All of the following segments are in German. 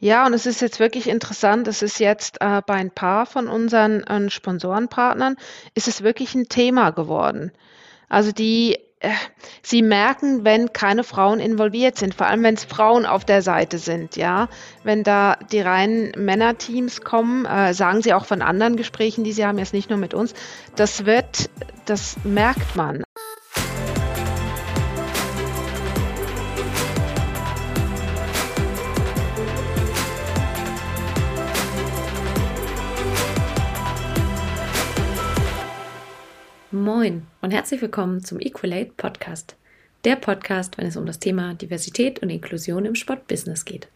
Ja, und es ist jetzt wirklich interessant. Es ist jetzt äh, bei ein paar von unseren äh, Sponsorenpartnern ist es wirklich ein Thema geworden. Also die, äh, sie merken, wenn keine Frauen involviert sind, vor allem wenn es Frauen auf der Seite sind, ja. Wenn da die reinen Männerteams kommen, äh, sagen sie auch von anderen Gesprächen, die sie haben, jetzt nicht nur mit uns, das wird, das merkt man. Moin und herzlich willkommen zum Equalate Podcast. Der Podcast, wenn es um das Thema Diversität und Inklusion im Sportbusiness geht.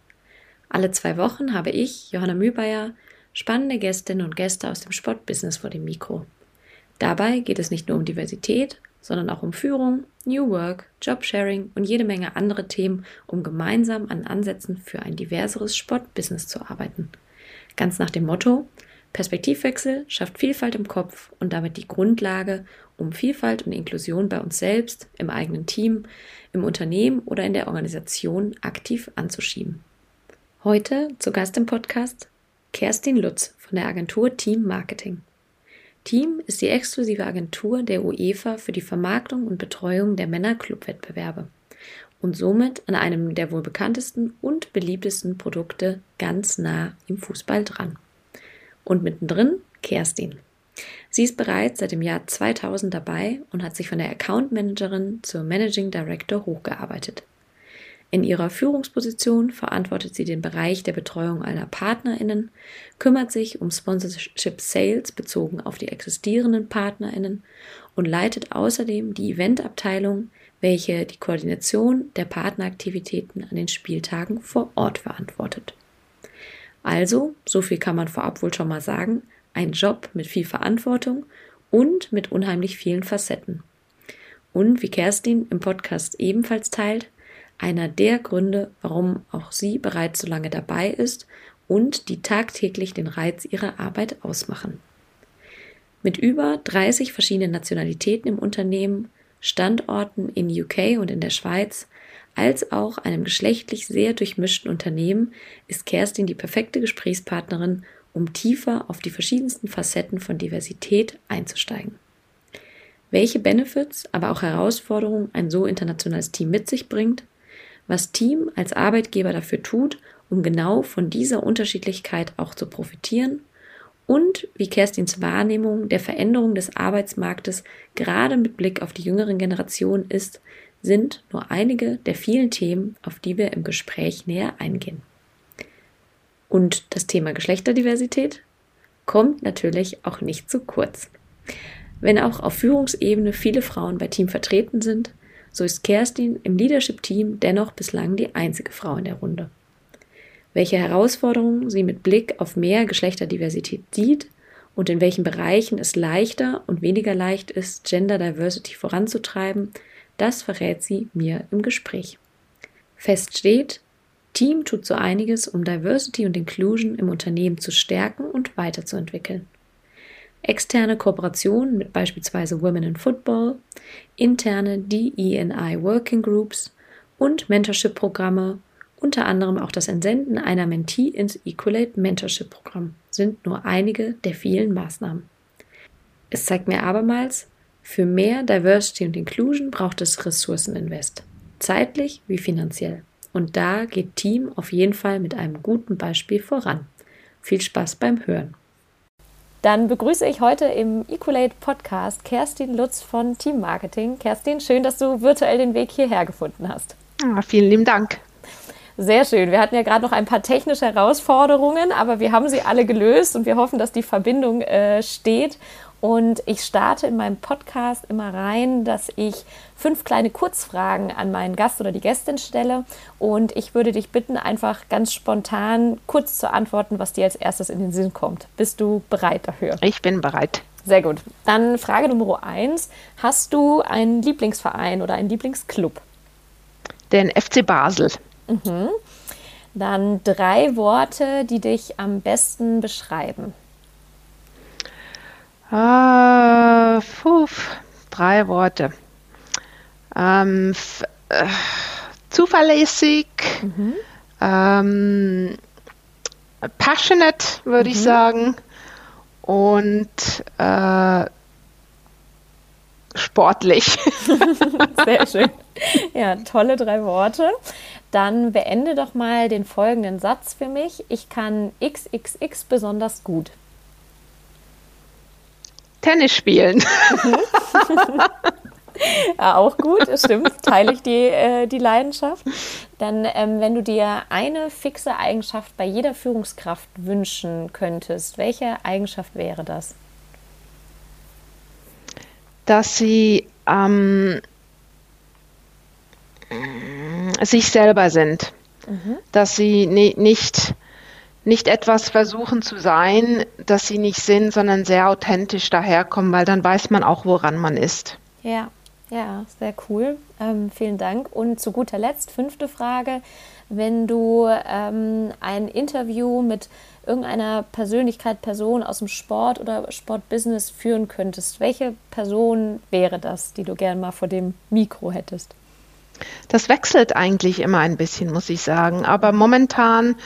Alle zwei Wochen habe ich, Johanna Mühlbayer, spannende Gästinnen und Gäste aus dem Sportbusiness vor dem Mikro. Dabei geht es nicht nur um Diversität, sondern auch um Führung, New Work, Jobsharing und jede Menge andere Themen, um gemeinsam an Ansätzen für ein diverseres Sportbusiness zu arbeiten. Ganz nach dem Motto, Perspektivwechsel schafft Vielfalt im Kopf und damit die Grundlage, um Vielfalt und Inklusion bei uns selbst, im eigenen Team, im Unternehmen oder in der Organisation aktiv anzuschieben. Heute zu Gast im Podcast Kerstin Lutz von der Agentur Team Marketing. Team ist die exklusive Agentur der UEFA für die Vermarktung und Betreuung der Männerclubwettbewerbe und somit an einem der wohl bekanntesten und beliebtesten Produkte ganz nah im Fußball dran. Und mittendrin Kerstin. Sie ist bereits seit dem Jahr 2000 dabei und hat sich von der Account Managerin zur Managing Director hochgearbeitet. In ihrer Führungsposition verantwortet sie den Bereich der Betreuung aller PartnerInnen, kümmert sich um Sponsorship Sales bezogen auf die existierenden PartnerInnen und leitet außerdem die Eventabteilung, welche die Koordination der Partneraktivitäten an den Spieltagen vor Ort verantwortet. Also, so viel kann man vorab wohl schon mal sagen, ein Job mit viel Verantwortung und mit unheimlich vielen Facetten. Und wie Kerstin im Podcast ebenfalls teilt, einer der Gründe, warum auch sie bereits so lange dabei ist und die tagtäglich den Reiz ihrer Arbeit ausmachen. Mit über 30 verschiedenen Nationalitäten im Unternehmen, Standorten in UK und in der Schweiz als auch einem geschlechtlich sehr durchmischten Unternehmen ist Kerstin die perfekte Gesprächspartnerin, um tiefer auf die verschiedensten Facetten von Diversität einzusteigen. Welche Benefits, aber auch Herausforderungen ein so internationales Team mit sich bringt, was Team als Arbeitgeber dafür tut, um genau von dieser Unterschiedlichkeit auch zu profitieren und wie Kerstins Wahrnehmung der Veränderung des Arbeitsmarktes gerade mit Blick auf die jüngeren Generationen ist, sind nur einige der vielen Themen, auf die wir im Gespräch näher eingehen. Und das Thema Geschlechterdiversität kommt natürlich auch nicht zu kurz. Wenn auch auf Führungsebene viele Frauen bei Team vertreten sind, so ist Kerstin im Leadership-Team dennoch bislang die einzige Frau in der Runde. Welche Herausforderungen sie mit Blick auf mehr Geschlechterdiversität sieht und in welchen Bereichen es leichter und weniger leicht ist, Gender Diversity voranzutreiben, das verrät sie mir im Gespräch. Fest steht, Team tut so einiges, um Diversity und Inclusion im Unternehmen zu stärken und weiterzuentwickeln. Externe Kooperationen mit beispielsweise Women in Football, interne DEI Working Groups und Mentorship-Programme, unter anderem auch das Entsenden einer Mentee ins Equalate Mentorship Programm, sind nur einige der vielen Maßnahmen. Es zeigt mir abermals, für mehr Diversity und Inclusion braucht es Ressourceninvest, zeitlich wie finanziell. Und da geht Team auf jeden Fall mit einem guten Beispiel voran. Viel Spaß beim Hören. Dann begrüße ich heute im Equalate Podcast Kerstin Lutz von Team Marketing. Kerstin, schön, dass du virtuell den Weg hierher gefunden hast. Ja, vielen lieben Dank. Sehr schön. Wir hatten ja gerade noch ein paar technische Herausforderungen, aber wir haben sie alle gelöst und wir hoffen, dass die Verbindung äh, steht. Und ich starte in meinem Podcast immer rein, dass ich fünf kleine Kurzfragen an meinen Gast oder die Gästin stelle. Und ich würde dich bitten, einfach ganz spontan kurz zu antworten, was dir als erstes in den Sinn kommt. Bist du bereit dafür? Ich bin bereit. Sehr gut. Dann Frage Nummer eins. Hast du einen Lieblingsverein oder einen Lieblingsclub? Den FC Basel. Mhm. Dann drei Worte, die dich am besten beschreiben. Ah, puh, drei Worte. Ähm, äh, zuverlässig, mhm. ähm, passionate, würde mhm. ich sagen. Und äh, sportlich. Sehr schön. Ja, tolle drei Worte. Dann beende doch mal den folgenden Satz für mich. Ich kann XXX besonders gut. Tennis spielen. ja, auch gut, stimmt. Teile ich die, äh, die Leidenschaft. Dann, ähm, wenn du dir eine fixe Eigenschaft bei jeder Führungskraft wünschen könntest, welche Eigenschaft wäre das? Dass sie ähm, sich selber sind. Mhm. Dass sie nicht, nicht etwas versuchen zu sein, das sie nicht sind, sondern sehr authentisch daherkommen, weil dann weiß man auch, woran man ist. Ja, ja, sehr cool. Ähm, vielen Dank. Und zu guter Letzt, fünfte Frage. Wenn du ähm, ein Interview mit irgendeiner Persönlichkeit, Person aus dem Sport oder Sportbusiness führen könntest, welche Person wäre das, die du gerne mal vor dem Mikro hättest? Das wechselt eigentlich immer ein bisschen, muss ich sagen. Aber momentan,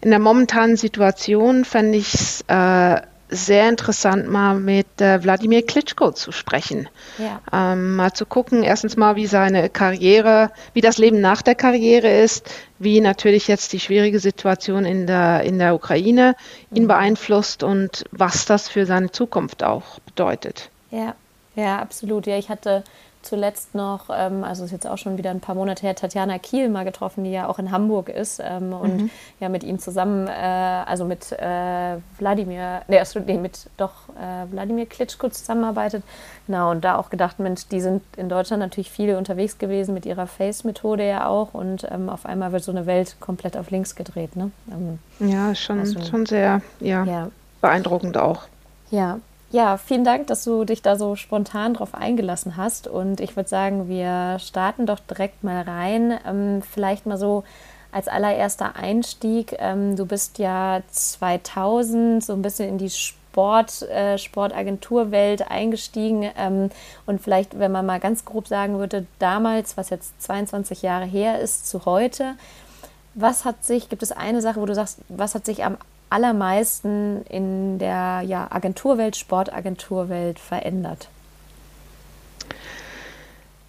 in der momentanen Situation, fände ich es äh, sehr interessant, mal mit äh, Wladimir Klitschko zu sprechen. Ja. Ähm, mal zu gucken, erstens mal, wie seine Karriere, wie das Leben nach der Karriere ist, wie natürlich jetzt die schwierige Situation in der, in der Ukraine ihn mhm. beeinflusst und was das für seine Zukunft auch bedeutet. Ja, ja, absolut. Ja, ich hatte zuletzt noch, ähm, also ist jetzt auch schon wieder ein paar Monate her, Tatjana Kiel mal getroffen, die ja auch in Hamburg ist ähm, und mhm. ja mit ihm zusammen, äh, also mit äh, Wladimir, nee, nee, mit doch äh, Wladimir Klitschko zusammenarbeitet. Genau, und da auch gedacht, Mensch, die sind in Deutschland natürlich viele unterwegs gewesen mit ihrer Face-Methode ja auch und ähm, auf einmal wird so eine Welt komplett auf links gedreht. Ne? Ähm, ja, schon, also, schon sehr ja, ja. beeindruckend auch. Ja, ja, vielen Dank, dass du dich da so spontan drauf eingelassen hast. Und ich würde sagen, wir starten doch direkt mal rein. Ähm, vielleicht mal so als allererster Einstieg. Ähm, du bist ja 2000 so ein bisschen in die Sport, äh, Sportagenturwelt eingestiegen. Ähm, und vielleicht, wenn man mal ganz grob sagen würde, damals, was jetzt 22 Jahre her ist, zu heute, was hat sich, gibt es eine Sache, wo du sagst, was hat sich am allermeisten in der ja, Agenturwelt, Sportagenturwelt verändert?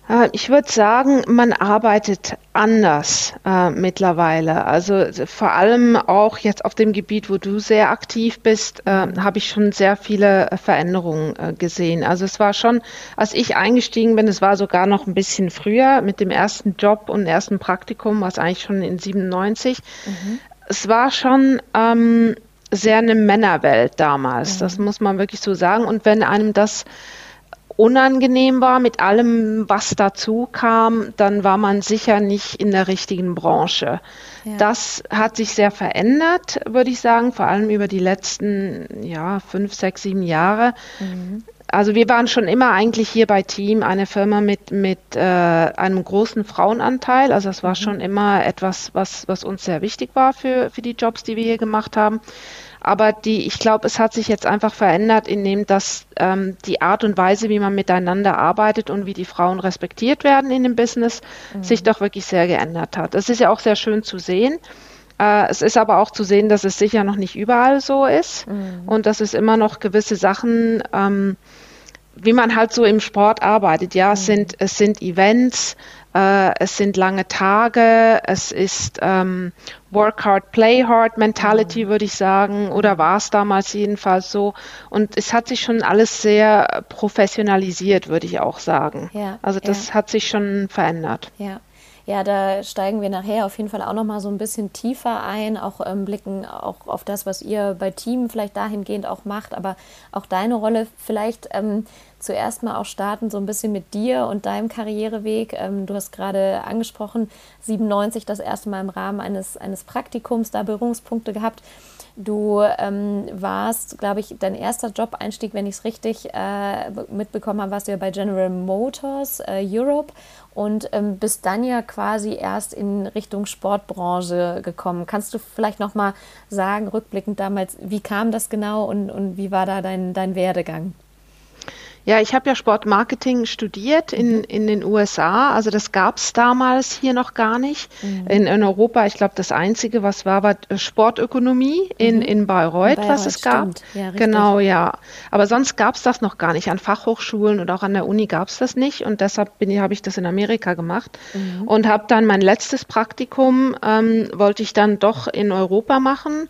Äh, ich würde sagen, man arbeitet anders äh, mittlerweile. Also vor allem auch jetzt auf dem Gebiet, wo du sehr aktiv bist, äh, habe ich schon sehr viele Veränderungen äh, gesehen. Also es war schon, als ich eingestiegen bin, es war sogar noch ein bisschen früher mit dem ersten Job und ersten Praktikum, was eigentlich schon in 97. Mhm es war schon ähm, sehr eine Männerwelt damals. Mhm. Das muss man wirklich so sagen. Und wenn einem das unangenehm war mit allem, was dazu kam, dann war man sicher nicht in der richtigen Branche. Ja. Das hat sich sehr verändert, würde ich sagen, vor allem über die letzten ja, fünf, sechs, sieben Jahre. Mhm also wir waren schon immer eigentlich hier bei Team eine Firma mit, mit äh, einem großen Frauenanteil. Also das war mhm. schon immer etwas, was, was uns sehr wichtig war für, für die Jobs, die wir hier gemacht haben. Aber die, ich glaube, es hat sich jetzt einfach verändert, indem das ähm, die Art und Weise, wie man miteinander arbeitet und wie die Frauen respektiert werden in dem Business, mhm. sich doch wirklich sehr geändert hat. Das ist ja auch sehr schön zu sehen. Äh, es ist aber auch zu sehen, dass es sicher noch nicht überall so ist mhm. und dass es immer noch gewisse Sachen, ähm, wie man halt so im Sport arbeitet. Ja, mhm. es, sind, es sind Events, äh, es sind lange Tage, es ist ähm, Work hard, play hard Mentality, mhm. würde ich sagen, oder war es damals jedenfalls so. Und es hat sich schon alles sehr professionalisiert, würde ich auch sagen. Ja, also das ja. hat sich schon verändert. Ja. Ja, da steigen wir nachher auf jeden Fall auch noch mal so ein bisschen tiefer ein, auch ähm, blicken auch auf das, was ihr bei Team vielleicht dahingehend auch macht, aber auch deine Rolle vielleicht ähm, zuerst mal auch starten so ein bisschen mit dir und deinem Karriereweg. Ähm, du hast gerade angesprochen, 97 das erste Mal im Rahmen eines, eines Praktikums da Berührungspunkte gehabt. Du ähm, warst, glaube ich, dein erster Job-Einstieg, wenn ich es richtig äh, mitbekommen habe, warst du ja bei General Motors äh, Europe und ähm, bist dann ja quasi erst in Richtung Sportbranche gekommen. Kannst du vielleicht noch mal sagen, rückblickend damals, wie kam das genau und, und wie war da dein, dein Werdegang? Ja, ich habe ja Sportmarketing studiert in, mhm. in den USA. Also das gab es damals hier noch gar nicht. Mhm. In, in Europa, ich glaube, das Einzige, was war, war Sportökonomie in, mhm. in Bayreuth, Bayreuth, was es gab. Ja, genau, ja. Aber sonst gab es das noch gar nicht. An Fachhochschulen und auch an der Uni gab es das nicht. Und deshalb habe ich das in Amerika gemacht mhm. und habe dann mein letztes Praktikum, ähm, wollte ich dann doch in Europa machen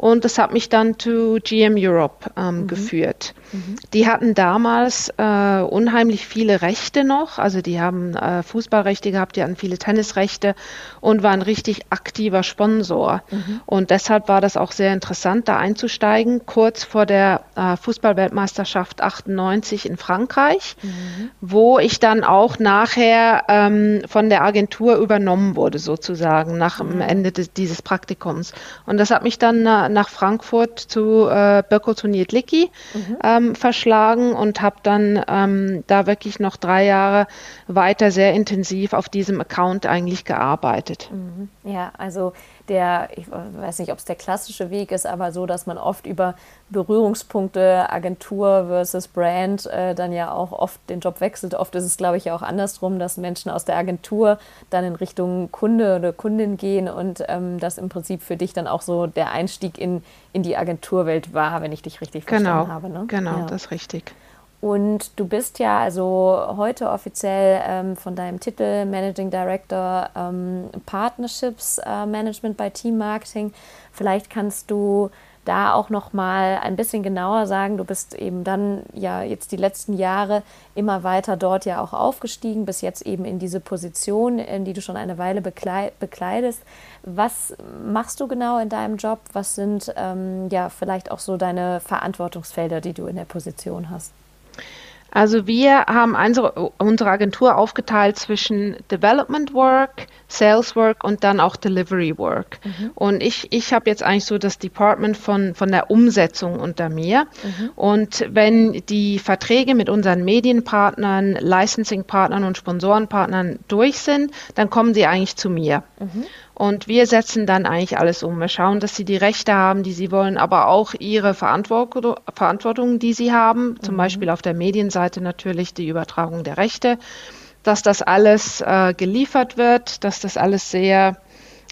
und das hat mich dann zu GM Europe ähm, mhm. geführt. Mhm. Die hatten damals äh, unheimlich viele Rechte noch. Also die haben äh, Fußballrechte gehabt, die hatten viele Tennisrechte und waren richtig aktiver Sponsor. Mhm. Und deshalb war das auch sehr interessant, da einzusteigen, kurz vor der äh, Fußballweltmeisterschaft 98 in Frankreich, mhm. wo ich dann auch nachher ähm, von der Agentur übernommen wurde, sozusagen, nach dem mhm. Ende des, dieses Praktikums. Und das hat mich dann äh, nach Frankfurt zu äh, Birko Niedlicki mhm. ähm, verschlagen und habe dann ähm, da wirklich noch drei Jahre weiter sehr intensiv auf diesem Account eigentlich gearbeitet. Mhm. Ja, also der, ich weiß nicht, ob es der klassische Weg ist, aber so, dass man oft über Berührungspunkte Agentur versus Brand äh, dann ja auch oft den Job wechselt. Oft ist es, glaube ich, auch andersrum, dass Menschen aus der Agentur dann in Richtung Kunde oder Kundin gehen und ähm, das im Prinzip für dich dann auch so der Einstieg in, in die Agenturwelt war, wenn ich dich richtig genau, verstanden habe. Ne? Genau, ja. das ist richtig. Und du bist ja also heute offiziell ähm, von deinem Titel Managing Director ähm, Partnerships äh, Management bei Team Marketing. Vielleicht kannst du da auch noch mal ein bisschen genauer sagen. Du bist eben dann ja jetzt die letzten Jahre immer weiter dort ja auch aufgestiegen, bis jetzt eben in diese Position, in die du schon eine Weile bekleidest. Was machst du genau in deinem Job? Was sind ähm, ja vielleicht auch so deine Verantwortungsfelder, die du in der Position hast? Also wir haben unsere, Agentur aufgeteilt zwischen Development Work, Sales Work und dann auch Delivery Work. Mhm. Und ich, ich habe jetzt eigentlich so das Department von, von der Umsetzung unter mir. Mhm. Und wenn die Verträge mit unseren Medienpartnern, Licensing-Partnern und Sponsorenpartnern durch sind, dann kommen sie eigentlich zu mir. Mhm. Und wir setzen dann eigentlich alles um. Wir schauen, dass sie die Rechte haben, die sie wollen, aber auch ihre Verantwortung, die sie haben, zum mhm. Beispiel auf der Medienseite natürlich die Übertragung der Rechte, dass das alles äh, geliefert wird, dass das alles sehr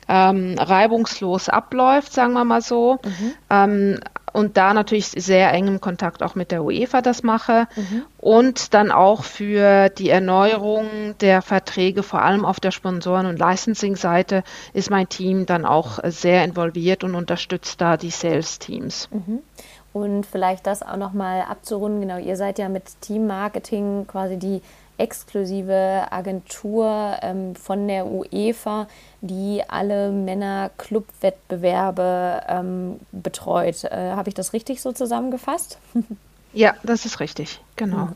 ähm, reibungslos abläuft, sagen wir mal so. Mhm. Ähm, und da natürlich sehr engem Kontakt auch mit der UEFA das mache mhm. und dann auch für die Erneuerung der Verträge, vor allem auf der Sponsoren- und Licensing-Seite, ist mein Team dann auch sehr involviert und unterstützt da die Sales-Teams. Mhm. Und vielleicht das auch nochmal abzurunden, genau, ihr seid ja mit Team-Marketing quasi die exklusive Agentur ähm, von der UEFA, die alle Männer-Club-Wettbewerbe ähm, betreut. Äh, Habe ich das richtig so zusammengefasst? ja, das ist richtig, genau. Ja.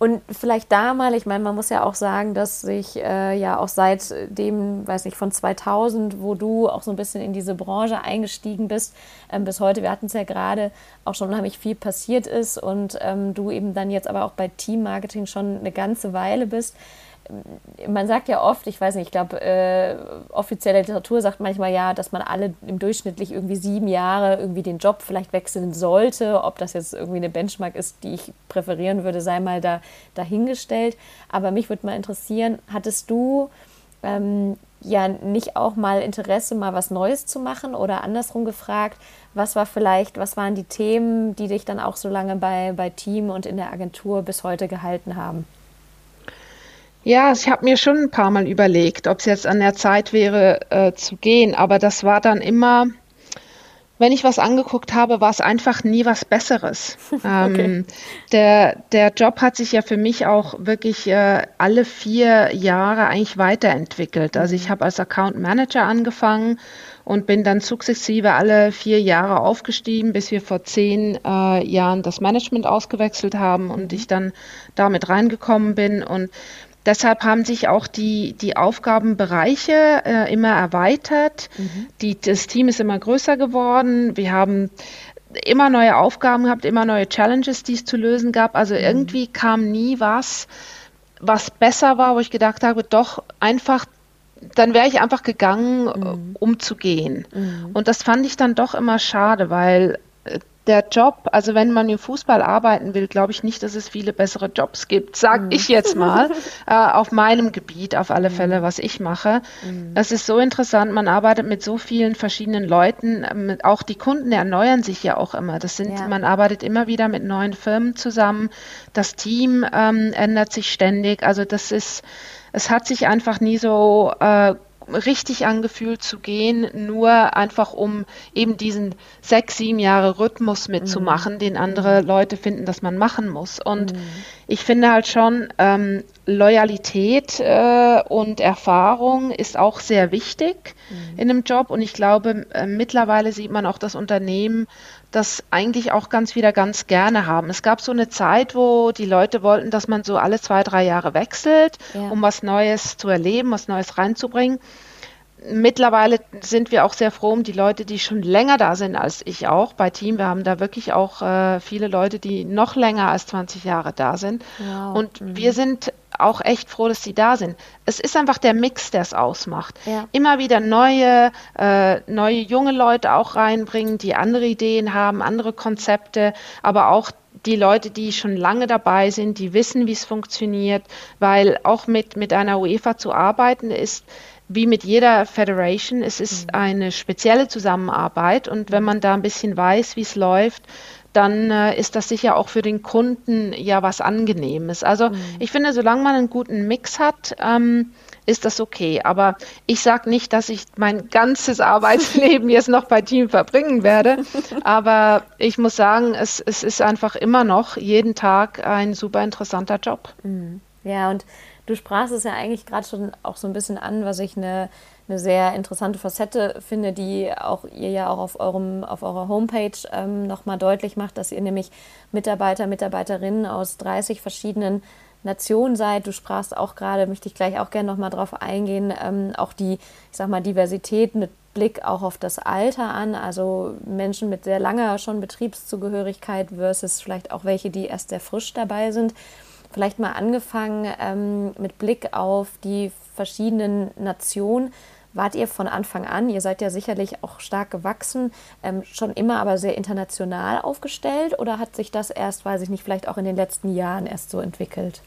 Und vielleicht da mal, ich meine, man muss ja auch sagen, dass sich äh, ja auch seit dem, weiß nicht, von 2000, wo du auch so ein bisschen in diese Branche eingestiegen bist, ähm, bis heute, wir hatten es ja gerade, auch schon unheimlich viel passiert ist und ähm, du eben dann jetzt aber auch bei Team Marketing schon eine ganze Weile bist man sagt ja oft, ich weiß nicht, ich glaube, äh, offizielle Literatur sagt manchmal ja, dass man alle im durchschnittlich irgendwie sieben Jahre irgendwie den Job vielleicht wechseln sollte. Ob das jetzt irgendwie eine Benchmark ist, die ich präferieren würde, sei mal da, dahingestellt. Aber mich würde mal interessieren, hattest du ähm, ja nicht auch mal Interesse, mal was Neues zu machen oder andersrum gefragt, was war vielleicht, was waren die Themen, die dich dann auch so lange bei, bei Team und in der Agentur bis heute gehalten haben? Ja, ich habe mir schon ein paar Mal überlegt, ob es jetzt an der Zeit wäre äh, zu gehen, aber das war dann immer, wenn ich was angeguckt habe, war es einfach nie was Besseres. Ähm, okay. Ähm, der, der Job hat sich ja für mich auch wirklich äh, alle vier Jahre eigentlich weiterentwickelt. Also ich mhm. habe als Account Manager angefangen und bin dann sukzessive alle vier Jahre aufgestiegen, bis wir vor zehn äh, Jahren das Management ausgewechselt haben und mhm. ich dann damit reingekommen bin und Deshalb haben sich auch die, die Aufgabenbereiche äh, immer erweitert. Mhm. Die, das Team ist immer größer geworden. Wir haben immer neue Aufgaben gehabt, immer neue Challenges, die es zu lösen gab. Also mhm. irgendwie kam nie was, was besser war, wo ich gedacht habe, doch einfach, dann wäre ich einfach gegangen, mhm. um zu gehen. Mhm. Und das fand ich dann doch immer schade, weil der Job, also wenn man im Fußball arbeiten will, glaube ich nicht, dass es viele bessere Jobs gibt, sage mhm. ich jetzt mal, äh, auf meinem Gebiet auf alle Fälle, mhm. was ich mache. Mhm. Es ist so interessant, man arbeitet mit so vielen verschiedenen Leuten, ähm, auch die Kunden erneuern sich ja auch immer. Das sind, ja. man arbeitet immer wieder mit neuen Firmen zusammen, das Team ähm, ändert sich ständig, also das ist, es hat sich einfach nie so äh, richtig angefühlt zu gehen, nur einfach um eben diesen sechs, sieben Jahre Rhythmus mitzumachen, mhm. den andere mhm. Leute finden, dass man machen muss. Und mhm. ich finde halt schon, ähm, Loyalität äh, und Erfahrung ist auch sehr wichtig mhm. in einem Job. Und ich glaube, äh, mittlerweile sieht man auch das Unternehmen das eigentlich auch ganz wieder ganz gerne haben. Es gab so eine Zeit, wo die Leute wollten, dass man so alle zwei, drei Jahre wechselt, ja. um was Neues zu erleben, was Neues reinzubringen. Mittlerweile sind wir auch sehr froh um die Leute, die schon länger da sind als ich auch bei Team. Wir haben da wirklich auch äh, viele Leute, die noch länger als 20 Jahre da sind. Wow. Und mhm. wir sind auch echt froh, dass sie da sind. Es ist einfach der Mix, der es ausmacht. Ja. Immer wieder neue, äh, neue junge Leute auch reinbringen, die andere Ideen haben, andere Konzepte, aber auch die Leute, die schon lange dabei sind, die wissen, wie es funktioniert, weil auch mit, mit einer UEFA zu arbeiten ist, wie mit jeder Federation, es ist mhm. eine spezielle Zusammenarbeit und wenn man da ein bisschen weiß, wie es läuft, dann äh, ist das sicher auch für den Kunden ja was Angenehmes. Also mhm. ich finde, solange man einen guten Mix hat, ähm, ist das okay. Aber ich sage nicht, dass ich mein ganzes Arbeitsleben jetzt noch bei Team verbringen werde. Aber ich muss sagen, es, es ist einfach immer noch jeden Tag ein super interessanter Job. Mhm. Ja, und du sprachst es ja eigentlich gerade schon auch so ein bisschen an, was ich eine eine sehr interessante Facette finde, die auch ihr ja auch auf, eurem, auf eurer Homepage ähm, nochmal deutlich macht, dass ihr nämlich Mitarbeiter, Mitarbeiterinnen aus 30 verschiedenen Nationen seid. Du sprachst auch gerade, möchte ich gleich auch gerne nochmal drauf eingehen, ähm, auch die, ich sag mal, Diversität mit Blick auch auf das Alter an, also Menschen mit sehr langer schon Betriebszugehörigkeit versus vielleicht auch welche, die erst sehr frisch dabei sind. Vielleicht mal angefangen ähm, mit Blick auf die verschiedenen Nationen wart ihr von Anfang an, ihr seid ja sicherlich auch stark gewachsen, ähm, schon immer aber sehr international aufgestellt oder hat sich das erst, weiß ich nicht, vielleicht auch in den letzten Jahren erst so entwickelt?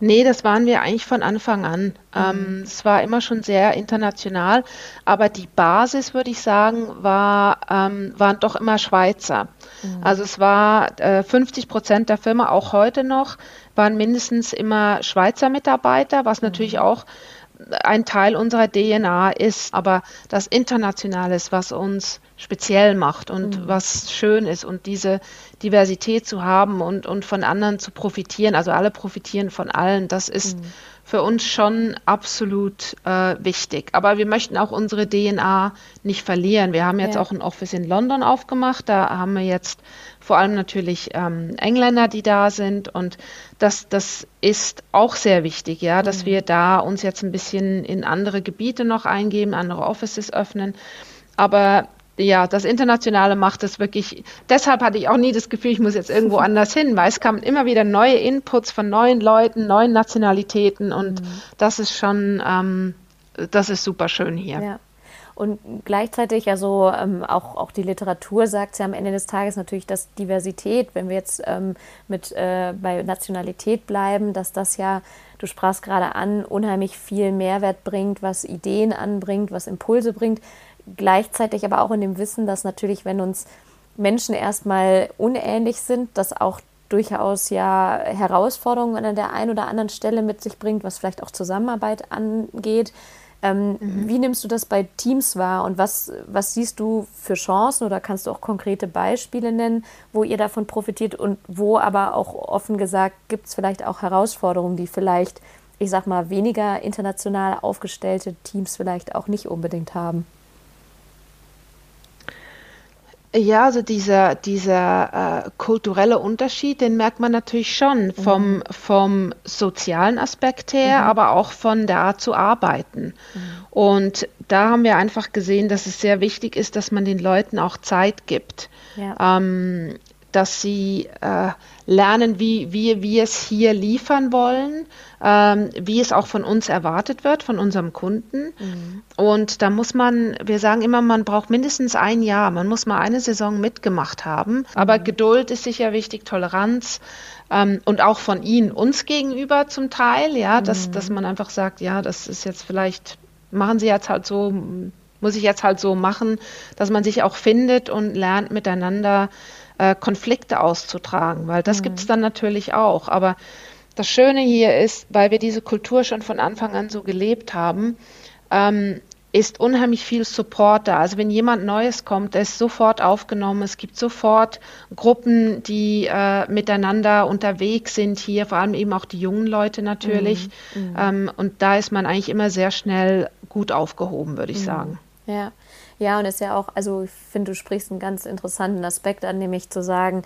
Nee, das waren wir eigentlich von Anfang an. Mhm. Ähm, es war immer schon sehr international, aber die Basis, würde ich sagen, war, ähm, waren doch immer Schweizer. Mhm. Also es war äh, 50 Prozent der Firma, auch heute noch, waren mindestens immer Schweizer Mitarbeiter, was natürlich mhm. auch ein Teil unserer DNA ist, aber das Internationale ist, was uns speziell macht und mhm. was schön ist und diese Diversität zu haben und, und von anderen zu profitieren, also alle profitieren von allen, das ist mhm. für uns schon absolut äh, wichtig. Aber wir möchten auch unsere DNA nicht verlieren. Wir haben jetzt ja. auch ein Office in London aufgemacht, da haben wir jetzt vor allem natürlich ähm, Engländer, die da sind. Und das, das ist auch sehr wichtig, ja, dass mhm. wir da uns jetzt ein bisschen in andere Gebiete noch eingeben, andere Offices öffnen. Aber ja, das Internationale macht es wirklich. Deshalb hatte ich auch nie das Gefühl, ich muss jetzt irgendwo anders hin, weil es kamen immer wieder neue Inputs von neuen Leuten, neuen Nationalitäten und mhm. das ist schon, ähm, das ist super schön hier. Ja. Und gleichzeitig, also ähm, auch, auch die Literatur sagt ja am Ende des Tages natürlich, dass Diversität, wenn wir jetzt ähm, mit äh, bei Nationalität bleiben, dass das ja, du sprachst gerade an, unheimlich viel Mehrwert bringt, was Ideen anbringt, was Impulse bringt. Gleichzeitig aber auch in dem Wissen, dass natürlich, wenn uns Menschen erstmal unähnlich sind, das auch durchaus ja Herausforderungen an der einen oder anderen Stelle mit sich bringt, was vielleicht auch Zusammenarbeit angeht. Ähm, mhm. Wie nimmst du das bei Teams wahr und was, was siehst du für Chancen oder kannst du auch konkrete Beispiele nennen, wo ihr davon profitiert und wo aber auch offen gesagt gibt es vielleicht auch Herausforderungen, die vielleicht, ich sag mal, weniger international aufgestellte Teams vielleicht auch nicht unbedingt haben? Ja, also dieser, dieser äh, kulturelle Unterschied, den merkt man natürlich schon vom, mhm. vom sozialen Aspekt her, mhm. aber auch von der Art zu arbeiten. Mhm. Und da haben wir einfach gesehen, dass es sehr wichtig ist, dass man den Leuten auch Zeit gibt. Ja. Ähm, dass sie äh, lernen, wie, wie wir es hier liefern wollen, ähm, wie es auch von uns erwartet wird, von unserem Kunden. Mhm. Und da muss man, wir sagen immer, man braucht mindestens ein Jahr, man muss mal eine Saison mitgemacht haben. Aber mhm. Geduld ist sicher wichtig, Toleranz. Ähm, und auch von ihnen uns gegenüber zum Teil, ja, dass, mhm. dass man einfach sagt, ja, das ist jetzt vielleicht, machen sie jetzt halt so, muss ich jetzt halt so machen, dass man sich auch findet und lernt miteinander äh, Konflikte auszutragen, weil das mhm. gibt es dann natürlich auch. Aber das Schöne hier ist, weil wir diese Kultur schon von Anfang an so gelebt haben, ähm, ist unheimlich viel Support da. Also wenn jemand Neues kommt, der ist sofort aufgenommen. Es gibt sofort Gruppen, die äh, miteinander unterwegs sind hier, vor allem eben auch die jungen Leute natürlich. Mhm. mhm. Ähm, und da ist man eigentlich immer sehr schnell gut aufgehoben, würde ich mhm. sagen. Ja. Ja, und es ist ja auch, also ich finde, du sprichst einen ganz interessanten Aspekt an, nämlich zu sagen,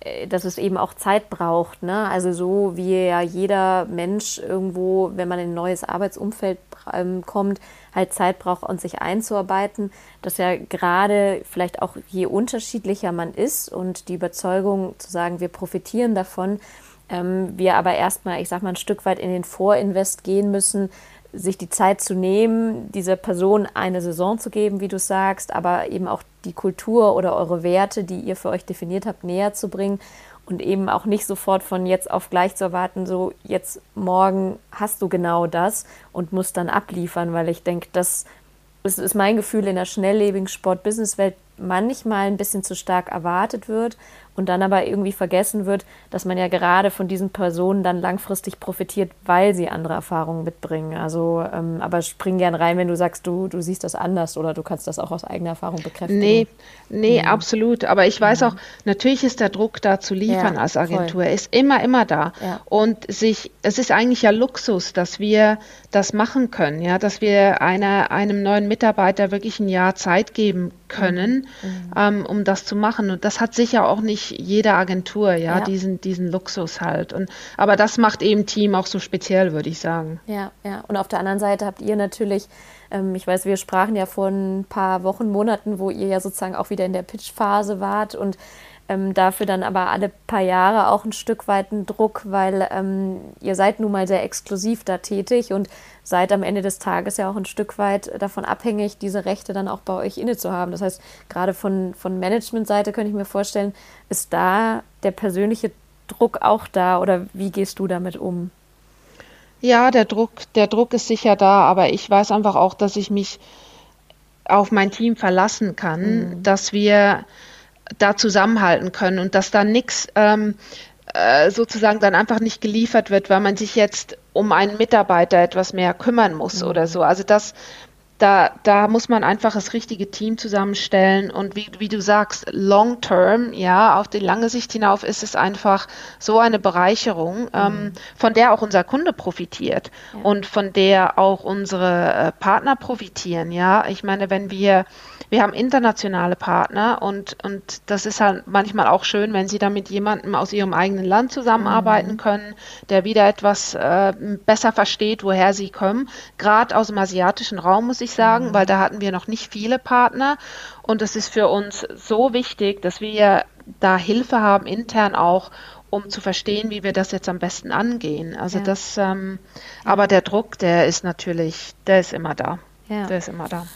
äh, dass es eben auch Zeit braucht. Ne? Also so wie ja jeder Mensch irgendwo, wenn man in ein neues Arbeitsumfeld ähm, kommt, halt Zeit braucht, um sich einzuarbeiten, dass ja gerade vielleicht auch je unterschiedlicher man ist und die Überzeugung zu sagen, wir profitieren davon, ähm, wir aber erstmal, ich sag mal, ein Stück weit in den Vorinvest gehen müssen, sich die Zeit zu nehmen, dieser Person eine Saison zu geben, wie du sagst, aber eben auch die Kultur oder eure Werte, die ihr für euch definiert habt, näher zu bringen und eben auch nicht sofort von jetzt auf gleich zu erwarten, so jetzt morgen hast du genau das und musst dann abliefern, weil ich denke, das ist mein Gefühl in der schnelllebigen Sport-Business-Welt manchmal ein bisschen zu stark erwartet wird und dann aber irgendwie vergessen wird, dass man ja gerade von diesen Personen dann langfristig profitiert, weil sie andere Erfahrungen mitbringen. Also, ähm, aber spring gern rein, wenn du sagst, du, du siehst das anders oder du kannst das auch aus eigener Erfahrung bekräftigen. Nee, nee, mhm. absolut. Aber ich weiß mhm. auch, natürlich ist der Druck da zu liefern ja, als Agentur. Er ist immer, immer da. Ja. Und sich, es ist eigentlich ja Luxus, dass wir das machen können, ja, dass wir einer, einem neuen Mitarbeiter wirklich ein Jahr Zeit geben können, mhm. ähm, um das zu machen. Und das hat sicher auch nicht jede Agentur, ja, ja, Diesen, diesen Luxus halt. Und, aber das macht eben Team auch so speziell, würde ich sagen. Ja, ja. Und auf der anderen Seite habt ihr natürlich, ähm, ich weiß, wir sprachen ja vor ein paar Wochen, Monaten, wo ihr ja sozusagen auch wieder in der Pitch-Phase wart und ähm, dafür dann aber alle paar Jahre auch ein Stück weit ein Druck, weil ähm, ihr seid nun mal sehr exklusiv da tätig und seid am Ende des Tages ja auch ein Stück weit davon abhängig, diese Rechte dann auch bei euch inne zu haben. Das heißt, gerade von, von Management-Seite könnte ich mir vorstellen, ist da der persönliche Druck auch da oder wie gehst du damit um? Ja, der Druck, der Druck ist sicher da, aber ich weiß einfach auch, dass ich mich auf mein Team verlassen kann, mhm. dass wir da zusammenhalten können und dass da nichts ähm, äh, sozusagen dann einfach nicht geliefert wird, weil man sich jetzt um einen Mitarbeiter etwas mehr kümmern muss mhm. oder so. Also das, da, da muss man einfach das richtige Team zusammenstellen und wie, wie du sagst, long term, ja, auf die lange Sicht hinauf ist es einfach so eine Bereicherung, mhm. ähm, von der auch unser Kunde profitiert ja. und von der auch unsere äh, Partner profitieren, ja. Ich meine, wenn wir wir haben internationale Partner und, und das ist halt manchmal auch schön, wenn sie da mit jemandem aus ihrem eigenen Land zusammenarbeiten mhm. können, der wieder etwas äh, besser versteht, woher sie kommen. Gerade aus dem asiatischen Raum, muss ich sagen, mhm. weil da hatten wir noch nicht viele Partner. Und es ist für uns so wichtig, dass wir da Hilfe haben, intern auch, um zu verstehen, wie wir das jetzt am besten angehen. Also ja. das, ähm, aber der Druck, der ist natürlich, der ist immer da. Ja. Der ist immer da.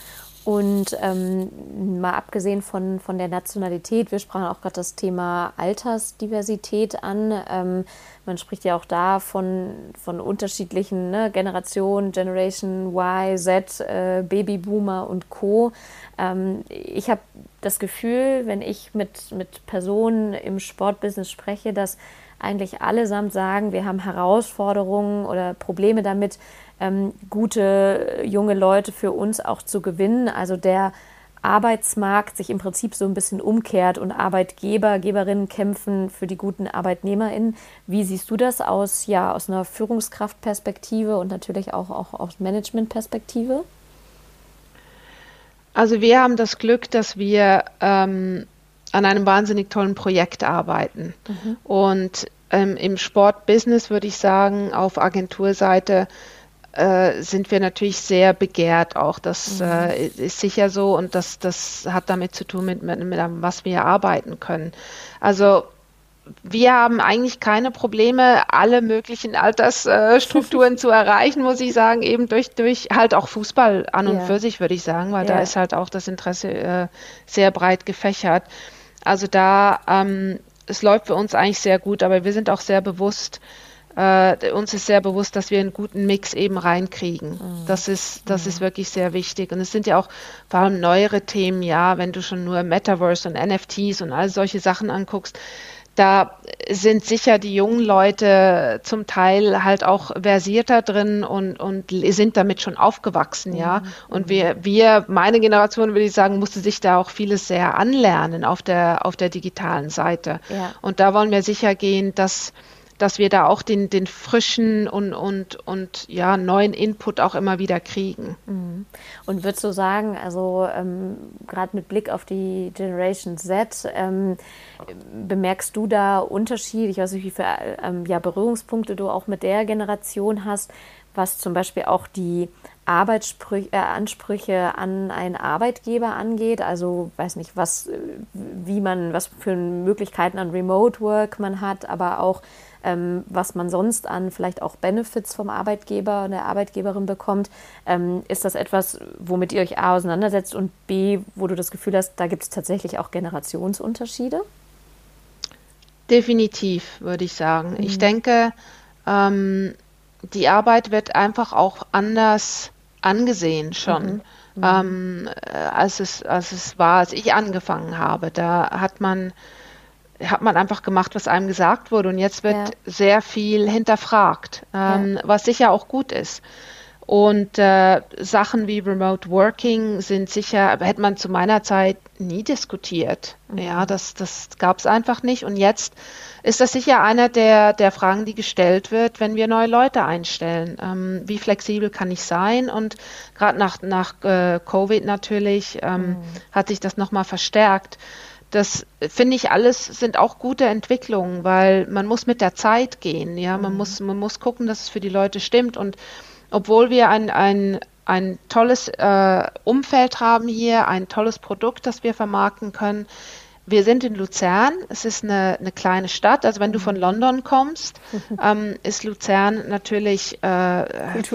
Und ähm, mal abgesehen von, von der Nationalität, wir sprachen auch gerade das Thema Altersdiversität an. Ähm, man spricht ja auch da von, von unterschiedlichen ne, Generationen, Generation Y, Z, äh, Babyboomer und Co. Ähm, ich habe das Gefühl, wenn ich mit, mit Personen im Sportbusiness spreche, dass eigentlich allesamt sagen, wir haben Herausforderungen oder Probleme damit, ähm, gute junge Leute für uns auch zu gewinnen. Also der Arbeitsmarkt sich im Prinzip so ein bisschen umkehrt und Arbeitgeber, Geberinnen kämpfen für die guten ArbeitnehmerInnen. Wie siehst du das aus, ja, aus einer Führungskraftperspektive und natürlich auch, auch aus Managementperspektive? Also wir haben das Glück, dass wir ähm, an einem wahnsinnig tollen Projekt arbeiten. Mhm. Und ähm, im Sportbusiness würde ich sagen, auf Agenturseite äh, sind wir natürlich sehr begehrt auch. Das mhm. äh, ist sicher so und das, das hat damit zu tun, mit, mit, mit was wir arbeiten können. Also wir haben eigentlich keine Probleme, alle möglichen Altersstrukturen zu erreichen, muss ich sagen, eben durch, durch halt auch Fußball an und ja. für sich, würde ich sagen, weil ja. da ist halt auch das Interesse äh, sehr breit gefächert. Also da, ähm, es läuft für uns eigentlich sehr gut, aber wir sind auch sehr bewusst, äh, uns ist sehr bewusst, dass wir einen guten Mix eben reinkriegen. Mhm. Das ist, das mhm. ist wirklich sehr wichtig. Und es sind ja auch vor allem neuere Themen, ja, wenn du schon nur Metaverse und NFTs und all solche Sachen anguckst, da sind sicher die jungen Leute zum Teil halt auch versierter drin und, und sind damit schon aufgewachsen, ja. Mhm. Und wir, wir, meine Generation, würde ich sagen, musste sich da auch vieles sehr anlernen auf der, auf der digitalen Seite. Ja. Und da wollen wir sicher gehen, dass, dass wir da auch den, den frischen und, und, und ja, neuen Input auch immer wieder kriegen. Mhm. Und würdest du sagen, also ähm, gerade mit Blick auf die Generation Z, ähm, bemerkst du da Unterschiede? Ich weiß nicht, wie viele ähm, ja, Berührungspunkte du auch mit der Generation hast, was zum Beispiel auch die Arbeitsansprüche äh, an einen Arbeitgeber angeht. Also weiß nicht, was, äh, wie man, was für Möglichkeiten an Remote Work man hat, aber auch ähm, was man sonst an vielleicht auch Benefits vom Arbeitgeber und der Arbeitgeberin bekommt. Ähm, ist das etwas, womit ihr euch A auseinandersetzt und B, wo du das Gefühl hast, da gibt es tatsächlich auch Generationsunterschiede? Definitiv, würde ich sagen. Mhm. Ich denke, ähm, die Arbeit wird einfach auch anders angesehen schon. Mhm. Mhm. Ähm, äh, als, es, als es war, als ich angefangen habe. Da hat man hat man einfach gemacht, was einem gesagt wurde. Und jetzt wird ja. sehr viel hinterfragt, ähm, ja. was sicher auch gut ist. Und äh, Sachen wie Remote Working sind sicher, hätte man zu meiner Zeit nie diskutiert. Mhm. Ja, das, das gab es einfach nicht. Und jetzt ist das sicher einer der, der Fragen, die gestellt wird, wenn wir neue Leute einstellen. Ähm, wie flexibel kann ich sein? Und gerade nach, nach äh, Covid natürlich ähm, mhm. hat sich das nochmal verstärkt das finde ich alles sind auch gute Entwicklungen, weil man muss mit der Zeit gehen, ja, man mhm. muss man muss gucken, dass es für die Leute stimmt und obwohl wir ein, ein, ein tolles äh, Umfeld haben hier, ein tolles Produkt, das wir vermarkten können, wir sind in Luzern. Es ist eine, eine kleine Stadt. Also wenn du von London kommst, ähm, ist Luzern natürlich äh,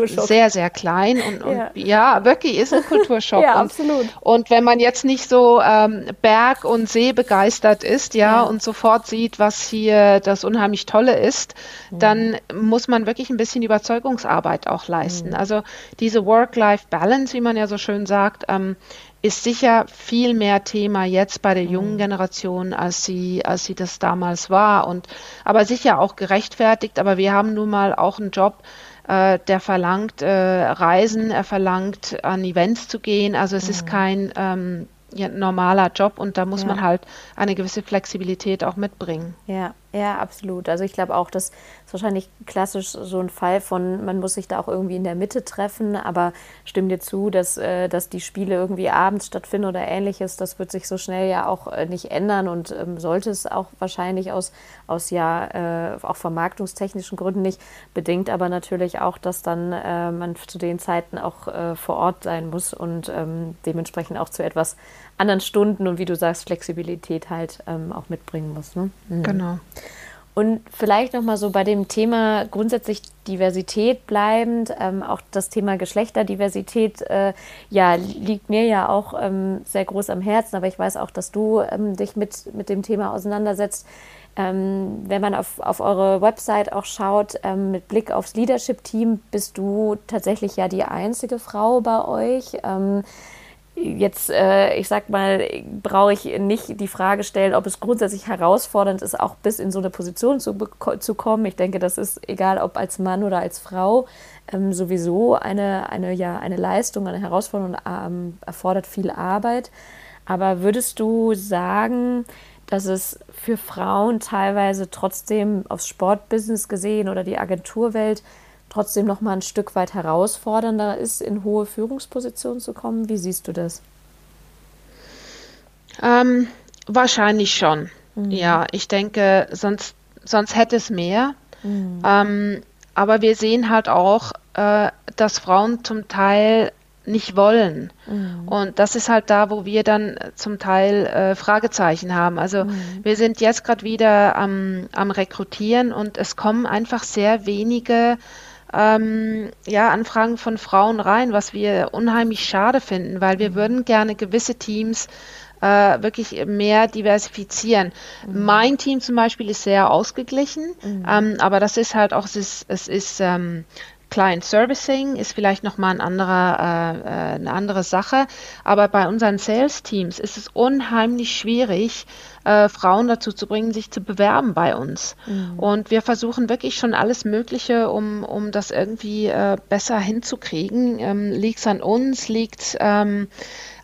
sehr, sehr klein und, und ja. ja. wirklich ist ein Kulturschock. ja, und, absolut. Und wenn man jetzt nicht so ähm, Berg- und See begeistert ist, ja, ja, und sofort sieht, was hier das unheimlich Tolle ist, mhm. dann muss man wirklich ein bisschen Überzeugungsarbeit auch leisten. Mhm. Also diese Work-Life-Balance, wie man ja so schön sagt, ähm, ist sicher viel mehr Thema jetzt bei der jungen mhm. Generation, als sie, als sie das damals war. Und aber sicher auch gerechtfertigt. Aber wir haben nun mal auch einen Job, äh, der verlangt äh, Reisen, er verlangt an Events zu gehen. Also es mhm. ist kein ähm, ja, normaler Job und da muss ja. man halt eine gewisse Flexibilität auch mitbringen. Ja, ja, absolut. Also ich glaube auch, das ist wahrscheinlich klassisch so ein Fall von, man muss sich da auch irgendwie in der Mitte treffen, aber stimme dir zu, dass, äh, dass die Spiele irgendwie abends stattfinden oder ähnliches, das wird sich so schnell ja auch äh, nicht ändern und ähm, sollte es auch wahrscheinlich aus, aus ja äh, auch vermarktungstechnischen Gründen nicht, bedingt aber natürlich auch, dass dann man zu den Zeiten auch vor Ort sein muss und ähm, dementsprechend auch zu etwas anderen Stunden und wie du sagst, Flexibilität halt ähm, auch mitbringen muss. Ne? Mhm. Genau. Und vielleicht nochmal so bei dem Thema grundsätzlich Diversität bleibend, ähm, auch das Thema Geschlechterdiversität, äh, ja, liegt mir ja auch ähm, sehr groß am Herzen, aber ich weiß auch, dass du ähm, dich mit, mit dem Thema auseinandersetzt. Ähm, wenn man auf, auf eure Website auch schaut, ähm, mit Blick aufs Leadership-Team, bist du tatsächlich ja die einzige Frau bei euch. Jetzt, äh, ich sag mal, brauche ich nicht die Frage stellen, ob es grundsätzlich herausfordernd ist, auch bis in so eine Position zu, zu kommen. Ich denke, das ist egal, ob als Mann oder als Frau, ähm, sowieso eine, eine, ja, eine Leistung, eine Herausforderung ähm, erfordert viel Arbeit. Aber würdest du sagen, dass es für Frauen teilweise trotzdem aufs Sportbusiness gesehen oder die Agenturwelt trotzdem noch mal ein Stück weit herausfordernder ist, in hohe Führungspositionen zu kommen? Wie siehst du das? Ähm, wahrscheinlich schon. Mhm. Ja, ich denke, sonst, sonst hätte es mehr. Mhm. Ähm, aber wir sehen halt auch, äh, dass Frauen zum Teil nicht wollen. Mhm. Und das ist halt da, wo wir dann zum Teil äh, Fragezeichen haben. Also mhm. wir sind jetzt gerade wieder am, am Rekrutieren und es kommen einfach sehr wenige ähm, ja, Anfragen von Frauen rein, was wir unheimlich schade finden, weil wir mhm. würden gerne gewisse Teams äh, wirklich mehr diversifizieren. Mhm. Mein Team zum Beispiel ist sehr ausgeglichen, mhm. ähm, aber das ist halt auch, es ist, es ist ähm, Client Servicing ist vielleicht nochmal ein anderer, äh, äh, eine andere Sache. Aber bei unseren Sales Teams ist es unheimlich schwierig, äh, Frauen dazu zu bringen, sich zu bewerben bei uns. Mhm. Und wir versuchen wirklich schon alles Mögliche, um, um das irgendwie äh, besser hinzukriegen. Ähm, liegt es an uns? Liegt ähm,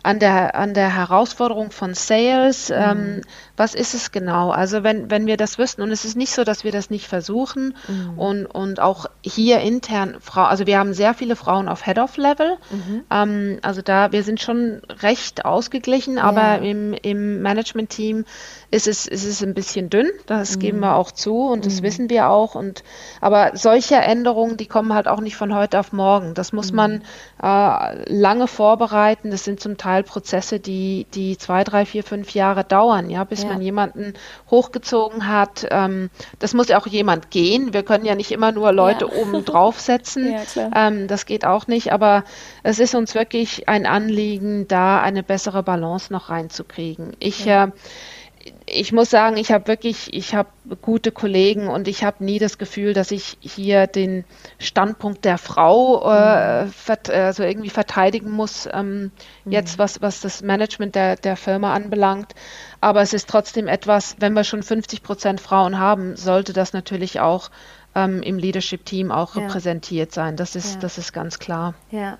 an der, an der Herausforderung von Sales. Mhm. Ähm, was ist es genau? Also wenn, wenn wir das wüssten, und es ist nicht so, dass wir das nicht versuchen mhm. und, und auch hier intern Frau, also wir haben sehr viele Frauen auf Head-of-Level. Mhm. Ähm, also da, wir sind schon recht ausgeglichen, aber ja. im, im Management-Team ist es, ist es ein bisschen dünn. Das mhm. geben wir auch zu und das mhm. wissen wir auch. Und aber solche Änderungen, die kommen halt auch nicht von heute auf morgen. Das muss man äh, lange vorbereiten. Das sind zum Teil Prozesse, die, die zwei, drei, vier, fünf Jahre dauern, ja, bis ja. man jemanden hochgezogen hat. Ähm, das muss ja auch jemand gehen. Wir können ja nicht immer nur Leute ja. oben draufsetzen. ja, ähm, das geht auch nicht. Aber es ist uns wirklich ein Anliegen, da eine bessere Balance noch reinzukriegen. Ich äh, ich muss sagen, ich habe wirklich, ich habe gute Kollegen und ich habe nie das Gefühl, dass ich hier den Standpunkt der Frau äh, also irgendwie verteidigen muss, ähm, mhm. jetzt was, was das Management der, der Firma anbelangt. Aber es ist trotzdem etwas, wenn wir schon 50 Prozent Frauen haben, sollte das natürlich auch ähm, im Leadership-Team auch ja. repräsentiert sein. Das ist, ja. das ist ganz klar. Ja.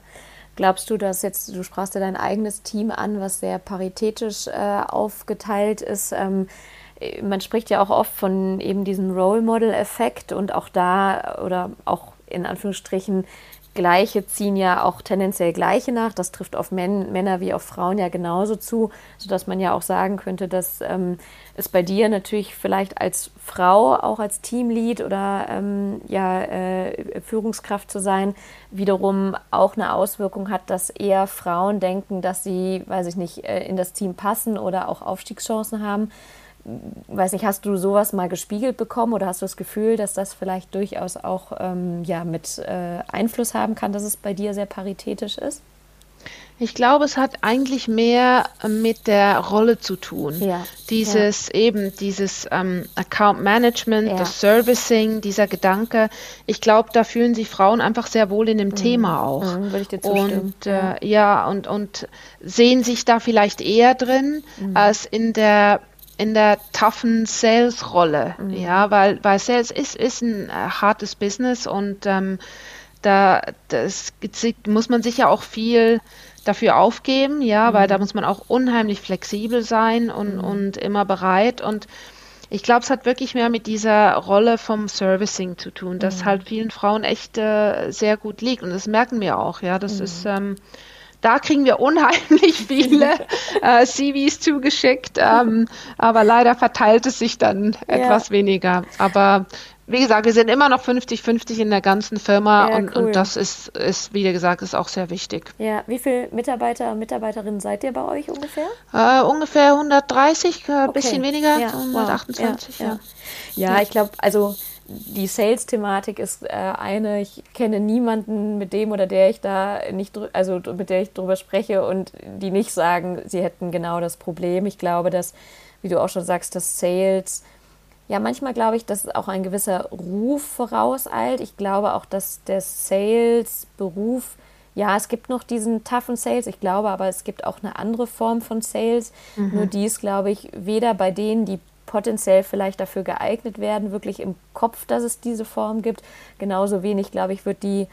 Glaubst du, dass jetzt, du sprachst ja dein eigenes Team an, was sehr paritätisch äh, aufgeteilt ist. Ähm, man spricht ja auch oft von eben diesem Role Model-Effekt und auch da oder auch in Anführungsstrichen Gleiche ziehen ja auch tendenziell Gleiche nach. Das trifft auf Män Männer wie auf Frauen ja genauso zu, sodass man ja auch sagen könnte, dass ähm, es bei dir natürlich vielleicht als Frau, auch als Teamlead oder ähm, ja, äh, Führungskraft zu sein, wiederum auch eine Auswirkung hat, dass eher Frauen denken, dass sie, weiß ich nicht, äh, in das Team passen oder auch Aufstiegschancen haben weiß nicht, hast du sowas mal gespiegelt bekommen oder hast du das Gefühl, dass das vielleicht durchaus auch ähm, ja, mit äh, Einfluss haben kann, dass es bei dir sehr paritätisch ist? Ich glaube, es hat eigentlich mehr mit der Rolle zu tun. Ja. Dieses ja. eben, dieses ähm, Account Management, ja. das Servicing, dieser Gedanke. Ich glaube, da fühlen sich Frauen einfach sehr wohl in dem mhm. Thema auch. Mhm, würde ich dir zustimmen. Und äh, ja, und, und sehen sich da vielleicht eher drin mhm. als in der in der toughen Sales-Rolle, mhm. ja, weil, weil Sales ist, ist ein äh, hartes Business und ähm, da das, muss man sich ja auch viel dafür aufgeben, ja, mhm. weil da muss man auch unheimlich flexibel sein und, mhm. und immer bereit und ich glaube, es hat wirklich mehr mit dieser Rolle vom Servicing zu tun, das mhm. halt vielen Frauen echt äh, sehr gut liegt und das merken wir auch, ja, das mhm. ist ähm, da kriegen wir unheimlich viele äh, CVs zugeschickt, ähm, aber leider verteilt es sich dann ja. etwas weniger. Aber wie gesagt, wir sind immer noch 50-50 in der ganzen Firma ja, und, cool. und das ist, ist, wie gesagt, ist auch sehr wichtig. Ja, wie viele Mitarbeiter und Mitarbeiterinnen seid ihr bei euch ungefähr? Äh, ungefähr 130, ein äh, okay. bisschen weniger, ja, 128. Wow. Ja, ja. ja, ich glaube, also die Sales-Thematik ist äh, eine, ich kenne niemanden, mit dem oder der ich da nicht, also mit der ich darüber spreche und die nicht sagen, sie hätten genau das Problem. Ich glaube, dass, wie du auch schon sagst, dass Sales, ja, manchmal glaube ich, dass auch ein gewisser Ruf vorauseilt. Ich glaube auch, dass der Sales-Beruf, ja, es gibt noch diesen toughen Sales, ich glaube aber, es gibt auch eine andere Form von Sales. Mhm. Nur die ist, glaube ich, weder bei denen, die potenziell vielleicht dafür geeignet werden, wirklich im Kopf, dass es diese Form gibt. Genauso wenig, glaube ich, wird die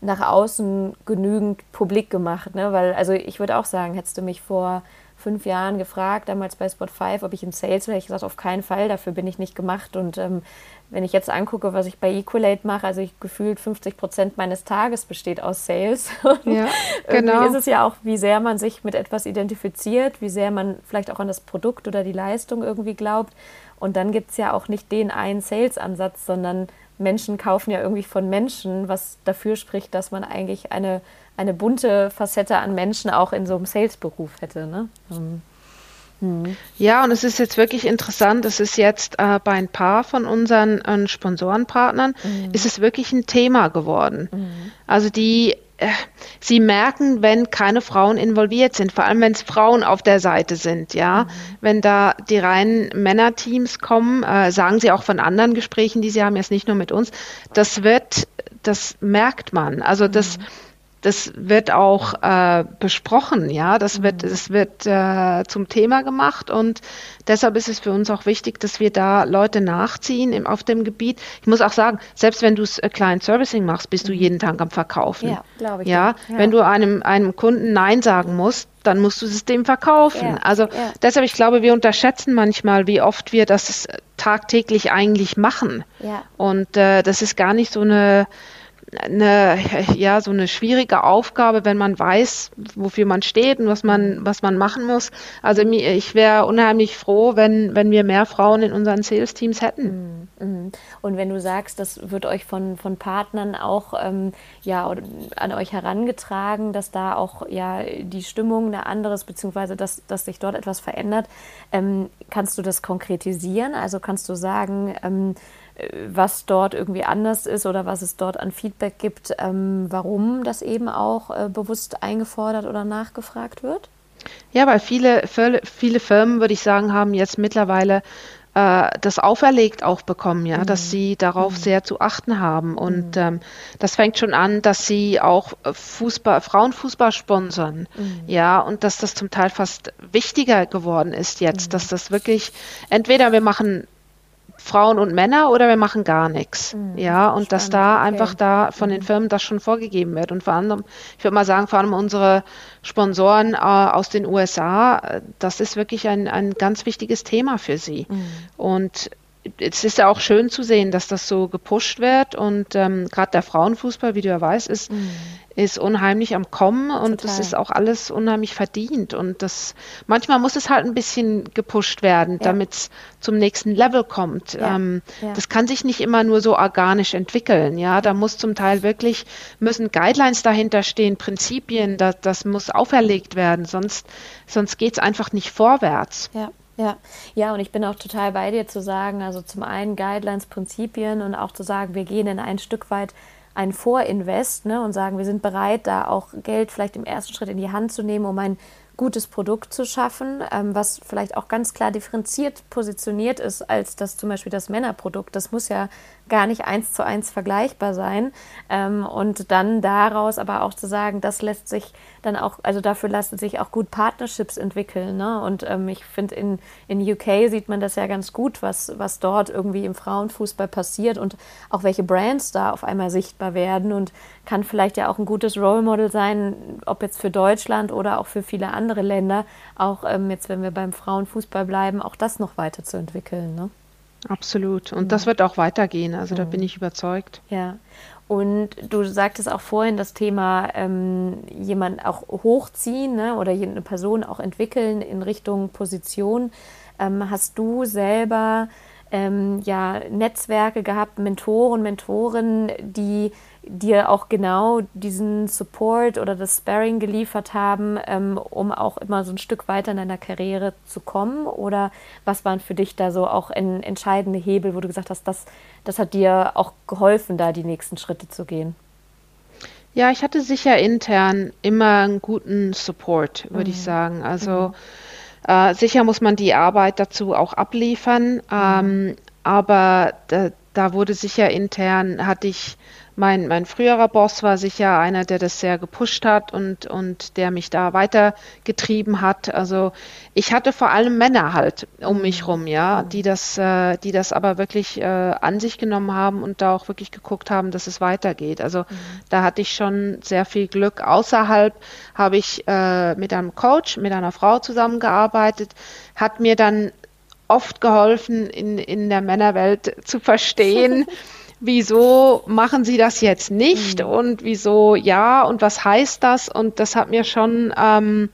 nach außen genügend publik gemacht. Ne? Weil, also ich würde auch sagen, hättest du mich vor fünf Jahren gefragt, damals bei Spot 5, ob ich im Sales wäre. Ich gesagt, auf keinen Fall, dafür bin ich nicht gemacht. Und ähm, wenn ich jetzt angucke, was ich bei Equalate mache, also ich gefühlt 50 Prozent meines Tages besteht aus Sales. ja, genau. ist es ja auch, wie sehr man sich mit etwas identifiziert, wie sehr man vielleicht auch an das Produkt oder die Leistung irgendwie glaubt. Und dann gibt es ja auch nicht den einen Sales-Ansatz, sondern Menschen kaufen ja irgendwie von Menschen, was dafür spricht, dass man eigentlich eine, eine bunte Facette an Menschen auch in so einem Sales-Beruf hätte. Ne? Ähm, hm. Ja, und es ist jetzt wirklich interessant, es ist jetzt äh, bei ein paar von unseren äh, Sponsorenpartnern, mhm. ist es wirklich ein Thema geworden. Mhm. Also die, sie merken, wenn keine Frauen involviert sind, vor allem wenn es Frauen auf der Seite sind, ja. Mhm. Wenn da die reinen Männerteams kommen, äh, sagen sie auch von anderen Gesprächen, die sie haben, jetzt nicht nur mit uns, das wird, das merkt man. Also das, mhm das wird auch äh, besprochen, ja, das wird, mhm. das wird äh, zum Thema gemacht und deshalb ist es für uns auch wichtig, dass wir da Leute nachziehen im, auf dem Gebiet. Ich muss auch sagen, selbst wenn du äh, Client Servicing machst, bist du mhm. jeden Tag am Verkaufen. Ja, glaube ich. Ja? ja, wenn du einem, einem Kunden Nein sagen musst, dann musst du es dem verkaufen. Ja, also ja. deshalb, ich glaube, wir unterschätzen manchmal, wie oft wir das tagtäglich eigentlich machen. Ja. Und äh, das ist gar nicht so eine eine, ja, so eine schwierige Aufgabe, wenn man weiß, wofür man steht und was man, was man machen muss. Also ich wäre unheimlich froh, wenn, wenn wir mehr Frauen in unseren Sales-Teams hätten. Mhm, mhm. Und wenn du sagst, das wird euch von, von Partnern auch ähm, ja, an euch herangetragen, dass da auch ja die Stimmung eine andere ist, beziehungsweise dass, dass sich dort etwas verändert, ähm, kannst du das konkretisieren? Also kannst du sagen, ähm, was dort irgendwie anders ist oder was es dort an Feedback gibt, ähm, warum das eben auch äh, bewusst eingefordert oder nachgefragt wird? Ja, weil viele, viele Firmen, würde ich sagen, haben jetzt mittlerweile äh, das auferlegt auch bekommen, ja, mhm. dass sie darauf mhm. sehr zu achten haben. Und mhm. ähm, das fängt schon an, dass sie auch Fußball, Frauenfußball sponsern, mhm. ja, und dass das zum Teil fast wichtiger geworden ist jetzt, mhm. dass das wirklich entweder wir machen Frauen und Männer oder wir machen gar nichts. Mhm, ja, und spannend, dass da okay. einfach da von den mhm. Firmen das schon vorgegeben wird. Und vor allem, ich würde mal sagen, vor allem unsere Sponsoren äh, aus den USA, äh, das ist wirklich ein, ein ganz wichtiges Thema für sie. Mhm. Und es ist ja auch schön zu sehen, dass das so gepusht wird und ähm, gerade der Frauenfußball, wie du ja weißt, ist, mm. ist unheimlich am Kommen und das ist auch alles unheimlich verdient und das manchmal muss es halt ein bisschen gepusht werden, ja. damit es zum nächsten Level kommt. Ja. Ähm, ja. Das kann sich nicht immer nur so organisch entwickeln, ja, da muss zum Teil wirklich müssen Guidelines dahinter stehen, Prinzipien, das, das muss auferlegt werden, sonst sonst geht es einfach nicht vorwärts. Ja. Ja, ja, und ich bin auch total bei dir zu sagen, also zum einen Guidelines, Prinzipien und auch zu sagen, wir gehen in ein Stück weit ein Vorinvest ne, und sagen, wir sind bereit, da auch Geld vielleicht im ersten Schritt in die Hand zu nehmen, um ein gutes Produkt zu schaffen, ähm, was vielleicht auch ganz klar differenziert positioniert ist als das zum Beispiel das Männerprodukt. Das muss ja gar nicht eins zu eins vergleichbar sein. Ähm, und dann daraus aber auch zu sagen, das lässt sich dann auch, also dafür lassen sich auch gut Partnerships entwickeln. Ne? Und ähm, ich finde, in, in UK sieht man das ja ganz gut, was, was dort irgendwie im Frauenfußball passiert und auch welche Brands da auf einmal sichtbar werden und kann vielleicht ja auch ein gutes Role Model sein, ob jetzt für Deutschland oder auch für viele andere Länder, auch ähm, jetzt, wenn wir beim Frauenfußball bleiben, auch das noch weiterzuentwickeln. Ne? Absolut. Und ja. das wird auch weitergehen. Also da bin ich überzeugt. Ja. Und du sagtest auch vorhin das Thema ähm, jemand auch hochziehen ne, oder eine Person auch entwickeln in Richtung Position. Ähm, hast du selber ähm, ja Netzwerke gehabt, Mentoren, Mentoren, die dir auch genau diesen Support oder das Sparring geliefert haben, ähm, um auch immer so ein Stück weiter in deiner Karriere zu kommen? Oder was waren für dich da so auch en entscheidende Hebel, wo du gesagt hast, das, das hat dir auch geholfen, da die nächsten Schritte zu gehen? Ja, ich hatte sicher intern immer einen guten Support, würde mhm. ich sagen. Also mhm. äh, sicher muss man die Arbeit dazu auch abliefern, mhm. ähm, aber da, da wurde sicher intern, hatte ich mein, mein früherer Boss war sicher einer, der das sehr gepusht hat und, und der mich da weitergetrieben hat. Also ich hatte vor allem Männer halt um mich rum, ja, die das, äh, die das aber wirklich äh, an sich genommen haben und da auch wirklich geguckt haben, dass es weitergeht. Also mhm. da hatte ich schon sehr viel Glück. Außerhalb habe ich äh, mit einem Coach, mit einer Frau zusammengearbeitet, hat mir dann oft geholfen, in, in der Männerwelt zu verstehen, wieso machen Sie das jetzt nicht mhm. und wieso ja und was heißt das? Und das hat mir schon ähm,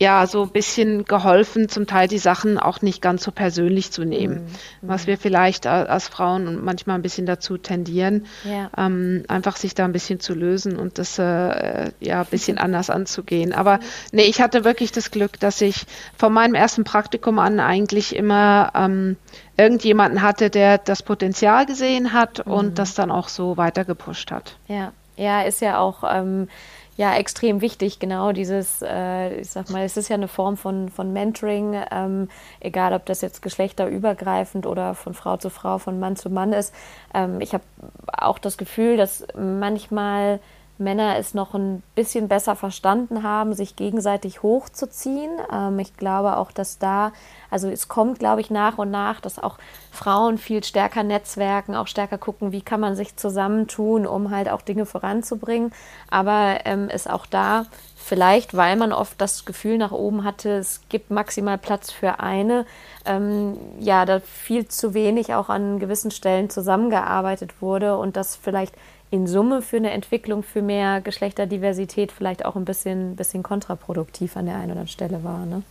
ja, so ein bisschen geholfen, zum Teil die Sachen auch nicht ganz so persönlich zu nehmen, mhm. was wir vielleicht als Frauen manchmal ein bisschen dazu tendieren, ja. ähm, einfach sich da ein bisschen zu lösen und das äh, ja ein bisschen anders anzugehen. Aber nee, ich hatte wirklich das Glück, dass ich von meinem ersten Praktikum an eigentlich immer ähm, irgendjemanden hatte, der das Potenzial gesehen hat mhm. und das dann auch so weiter gepusht hat. Ja, ja, ist ja auch ähm, ja extrem wichtig, genau dieses, äh, ich sag mal, es ist ja eine Form von, von Mentoring, ähm, egal ob das jetzt geschlechterübergreifend oder von Frau zu Frau, von Mann zu Mann ist. Ähm, ich habe auch das Gefühl, dass manchmal Männer es noch ein bisschen besser verstanden haben, sich gegenseitig hochzuziehen. Ähm, ich glaube auch, dass da, also es kommt, glaube ich, nach und nach, dass auch Frauen viel stärker netzwerken, auch stärker gucken, wie kann man sich zusammentun, um halt auch Dinge voranzubringen. Aber ähm, ist auch da vielleicht, weil man oft das Gefühl nach oben hatte, es gibt maximal Platz für eine, ähm, ja, da viel zu wenig auch an gewissen Stellen zusammengearbeitet wurde und das vielleicht in Summe für eine Entwicklung für mehr Geschlechterdiversität vielleicht auch ein bisschen, bisschen kontraproduktiv an der einen oder anderen Stelle war. Ne?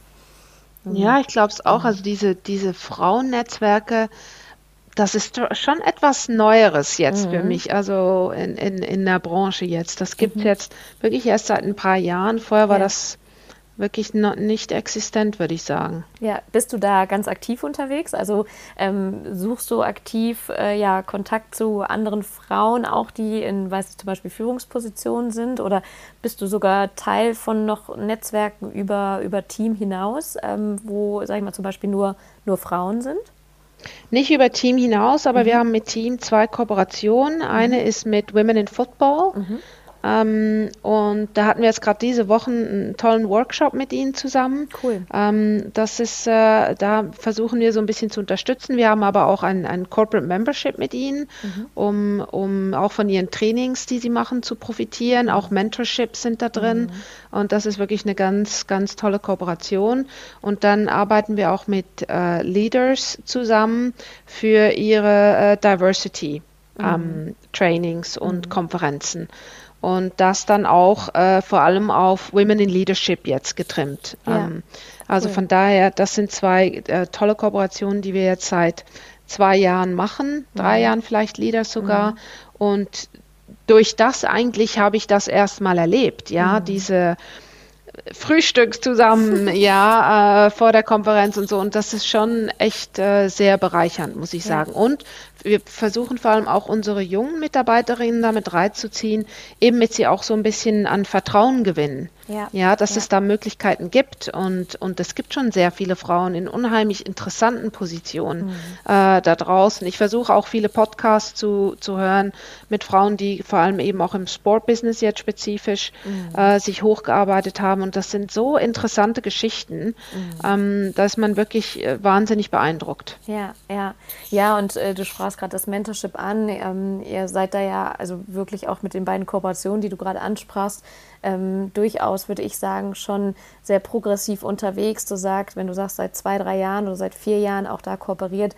Mhm. Ja, ich glaube es auch. Also diese, diese Frauennetzwerke, das ist schon etwas Neueres jetzt mhm. für mich, also in, in, in der Branche jetzt. Das gibt es mhm. jetzt wirklich erst seit ein paar Jahren. Vorher war ja. das wirklich nicht existent, würde ich sagen. Ja, bist du da ganz aktiv unterwegs? Also ähm, suchst du aktiv äh, ja, Kontakt zu anderen Frauen, auch die in, weiß ich, zum Beispiel Führungspositionen sind? Oder bist du sogar Teil von noch Netzwerken über, über Team hinaus, ähm, wo, sag ich mal, zum Beispiel nur, nur Frauen sind? Nicht über Team hinaus, aber mhm. wir haben mit Team zwei Kooperationen. Eine mhm. ist mit Women in Football. Mhm. Ähm, und da hatten wir jetzt gerade diese Woche einen tollen Workshop mit Ihnen zusammen. Cool. Ähm, das ist, äh, da versuchen wir so ein bisschen zu unterstützen. Wir haben aber auch ein, ein Corporate Membership mit Ihnen, mhm. um, um auch von Ihren Trainings, die Sie machen, zu profitieren. Auch Mentorships sind da drin. Mhm. Und das ist wirklich eine ganz, ganz tolle Kooperation. Und dann arbeiten wir auch mit äh, Leaders zusammen für ihre äh, Diversity. Mhm. Ähm, Trainings und mhm. Konferenzen und das dann auch äh, vor allem auf Women in Leadership jetzt getrimmt. Ja. Ähm, also cool. von daher, das sind zwei äh, tolle Kooperationen, die wir jetzt seit zwei Jahren machen, drei mhm. Jahren vielleicht Leaders sogar. Mhm. Und durch das eigentlich habe ich das erstmal erlebt, ja, mhm. diese Frühstück zusammen, ja, äh, vor der Konferenz und so. Und das ist schon echt äh, sehr bereichernd, muss ich sagen. Ja. Und wir versuchen vor allem auch unsere jungen Mitarbeiterinnen damit reinzuziehen, eben mit sie auch so ein bisschen an Vertrauen gewinnen. Ja, ja dass ja. es da Möglichkeiten gibt und, und es gibt schon sehr viele Frauen in unheimlich interessanten Positionen mhm. äh, da draußen. Ich versuche auch viele Podcasts zu, zu hören mit Frauen, die vor allem eben auch im Sportbusiness jetzt spezifisch mhm. äh, sich hochgearbeitet haben und das sind so interessante Geschichten, mhm. ähm, dass man wirklich äh, wahnsinnig beeindruckt. Ja, ja, ja und äh, du sprachst gerade das Mentorship an. Ähm, ihr seid da ja also wirklich auch mit den beiden Kooperationen, die du gerade ansprachst, ähm, durchaus, würde ich sagen, schon sehr progressiv unterwegs. Du sagst, wenn du sagst, seit zwei, drei Jahren oder seit vier Jahren auch da kooperiert,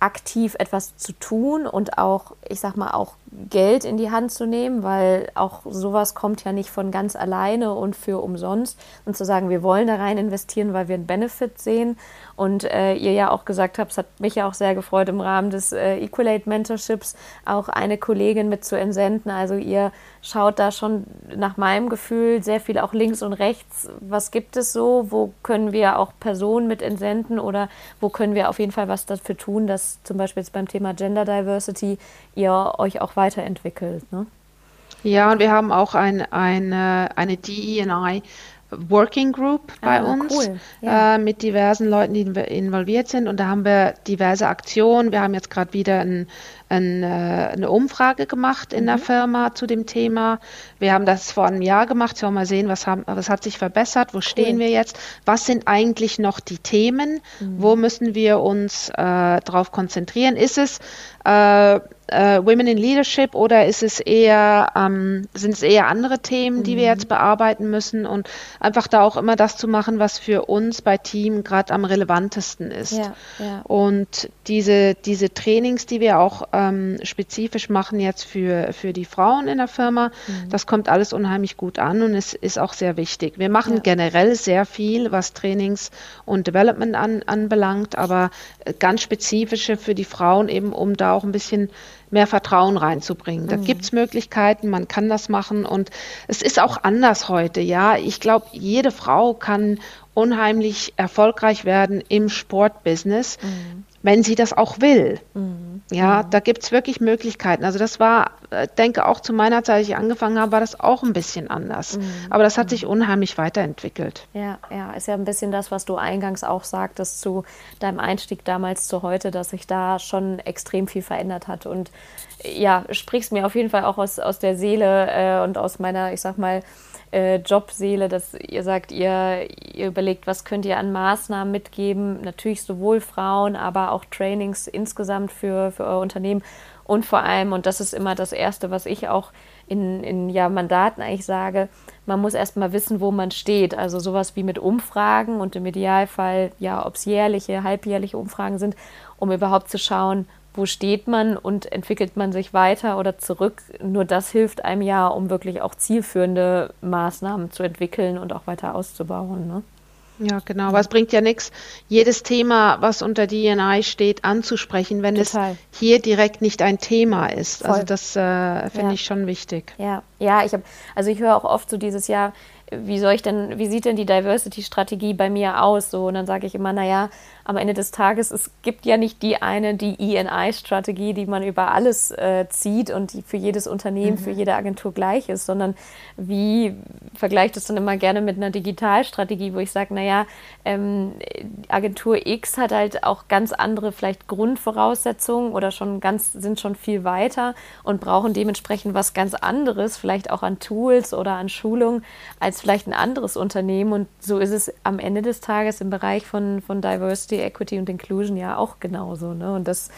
aktiv etwas zu tun und auch, ich sag mal, auch Geld in die Hand zu nehmen, weil auch sowas kommt ja nicht von ganz alleine und für umsonst. Und zu sagen, wir wollen da rein investieren, weil wir einen Benefit sehen. Und äh, ihr ja auch gesagt habt, es hat mich ja auch sehr gefreut, im Rahmen des äh, Equalate Mentorships auch eine Kollegin mit zu entsenden. Also ihr schaut da schon nach meinem Gefühl sehr viel auch links und rechts. Was gibt es so? Wo können wir auch Personen mit entsenden oder wo können wir auf jeden Fall was dafür tun, dass zum Beispiel jetzt beim Thema Gender Diversity ihr euch auch weiterentwickelt? Ne? Ja, und wir haben auch ein, eine, eine DEI Working Group bei ah, uns cool. ja. äh, mit diversen Leuten, die involviert sind. Und da haben wir diverse Aktionen. Wir haben jetzt gerade wieder ein, ein, äh, eine Umfrage gemacht in mhm. der Firma zu dem Thema. Wir haben das vor einem Jahr gemacht. Wir wollen mal sehen, was, haben, was hat sich verbessert, wo cool. stehen wir jetzt, was sind eigentlich noch die Themen, mhm. wo müssen wir uns äh, darauf konzentrieren. Ist es äh, äh, Women in Leadership oder ist es eher, ähm, sind es eher andere Themen, die mhm. wir jetzt bearbeiten müssen und einfach da auch immer das zu machen, was für uns bei Team gerade am relevantesten ist. Ja, ja. Und diese, diese Trainings, die wir auch äh, ähm, spezifisch machen jetzt für, für die Frauen in der Firma. Mhm. Das kommt alles unheimlich gut an und es ist auch sehr wichtig. Wir machen ja. generell sehr viel, was Trainings und Development an, anbelangt, aber äh, ganz spezifische für die Frauen eben, um da auch ein bisschen mehr Vertrauen reinzubringen. Da mhm. gibt es Möglichkeiten, man kann das machen und es ist auch anders heute, ja. Ich glaube, jede Frau kann unheimlich erfolgreich werden im Sportbusiness. Mhm wenn sie das auch will. Mhm. Ja, mhm. da gibt es wirklich Möglichkeiten. Also das war, äh, denke auch zu meiner Zeit, als ich angefangen habe, war das auch ein bisschen anders. Mhm. Aber das hat sich unheimlich weiterentwickelt. Ja, ja, ist ja ein bisschen das, was du eingangs auch sagtest zu deinem Einstieg damals zu heute, dass sich da schon extrem viel verändert hat. Und ja, sprichst mir auf jeden Fall auch aus, aus der Seele äh, und aus meiner, ich sag mal, äh, Jobseele, dass ihr sagt, ihr, ihr überlegt, was könnt ihr an Maßnahmen mitgeben, natürlich sowohl Frauen, aber auch Trainings insgesamt für, für euer Unternehmen und vor allem, und das ist immer das Erste, was ich auch in, in ja, Mandaten eigentlich sage, man muss erstmal wissen, wo man steht. Also sowas wie mit Umfragen und im Idealfall, ja, ob es jährliche, halbjährliche Umfragen sind, um überhaupt zu schauen, wo steht man und entwickelt man sich weiter oder zurück. Nur das hilft einem ja, um wirklich auch zielführende Maßnahmen zu entwickeln und auch weiter auszubauen. Ne? Ja, genau. Aber es bringt ja nichts, jedes Thema, was unter DNI steht, anzusprechen, wenn Total. es hier direkt nicht ein Thema ist. Also Voll. Also das äh, finde ja. ich schon wichtig. Ja, ja, ich habe, also ich höre auch oft so dieses Jahr, wie soll ich denn, wie sieht denn die Diversity-Strategie bei mir aus? So, und dann sage ich immer, naja, am Ende des Tages, es gibt ja nicht die eine, die ENI-Strategie, die man über alles äh, zieht und die für jedes Unternehmen, mhm. für jede Agentur gleich ist, sondern wie vergleicht es dann immer gerne mit einer Digitalstrategie, wo ich sage, naja, ähm, Agentur X hat halt auch ganz andere vielleicht Grundvoraussetzungen oder schon ganz, sind schon viel weiter und brauchen dementsprechend was ganz anderes, vielleicht auch an Tools oder an Schulung, als vielleicht ein anderes Unternehmen. Und so ist es am Ende des Tages im Bereich von, von Diversity Diversity, Equity und Inclusion ja auch genauso. Ne? Und das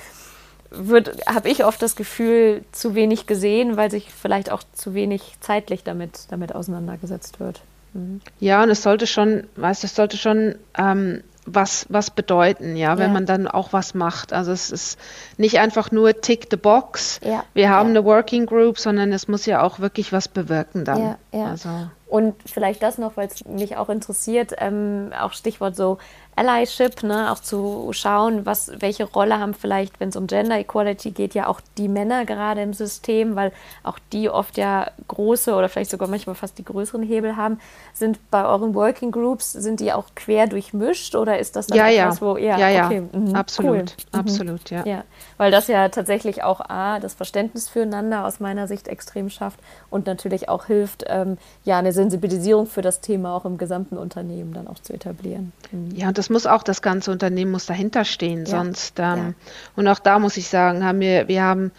wird, habe ich oft das Gefühl, zu wenig gesehen, weil sich vielleicht auch zu wenig zeitlich damit, damit auseinandergesetzt wird. Mhm. Ja, und es sollte schon, weißt du, es sollte schon ähm, was, was bedeuten, ja, wenn ja. man dann auch was macht. Also es ist nicht einfach nur tick the box, ja. wir haben ja. eine Working Group, sondern es muss ja auch wirklich was bewirken dann. Ja, ja. Also. Und vielleicht das noch, weil es mich auch interessiert, ähm, auch Stichwort so Allyship, ne, auch zu schauen, was, welche Rolle haben vielleicht, wenn es um Gender Equality geht, ja auch die Männer gerade im System, weil auch die oft ja große oder vielleicht sogar manchmal fast die größeren Hebel haben. Sind bei euren Working Groups, sind die auch quer durchmischt oder ist das dann ja, etwas, ja. wo, ja, ja, ja. Okay, mhm, absolut, cool. Mhm. absolut, ja. ja. Weil das ja tatsächlich auch A, das Verständnis füreinander aus meiner Sicht extrem schafft und natürlich auch hilft, ähm, ja, eine Sensibilisierung für das Thema auch im gesamten Unternehmen dann auch zu etablieren. Mhm. Ja, und das muss auch, das ganze Unternehmen muss dahinter stehen, ja. sonst, ähm, ja. und auch da muss ich sagen, haben wir, wir haben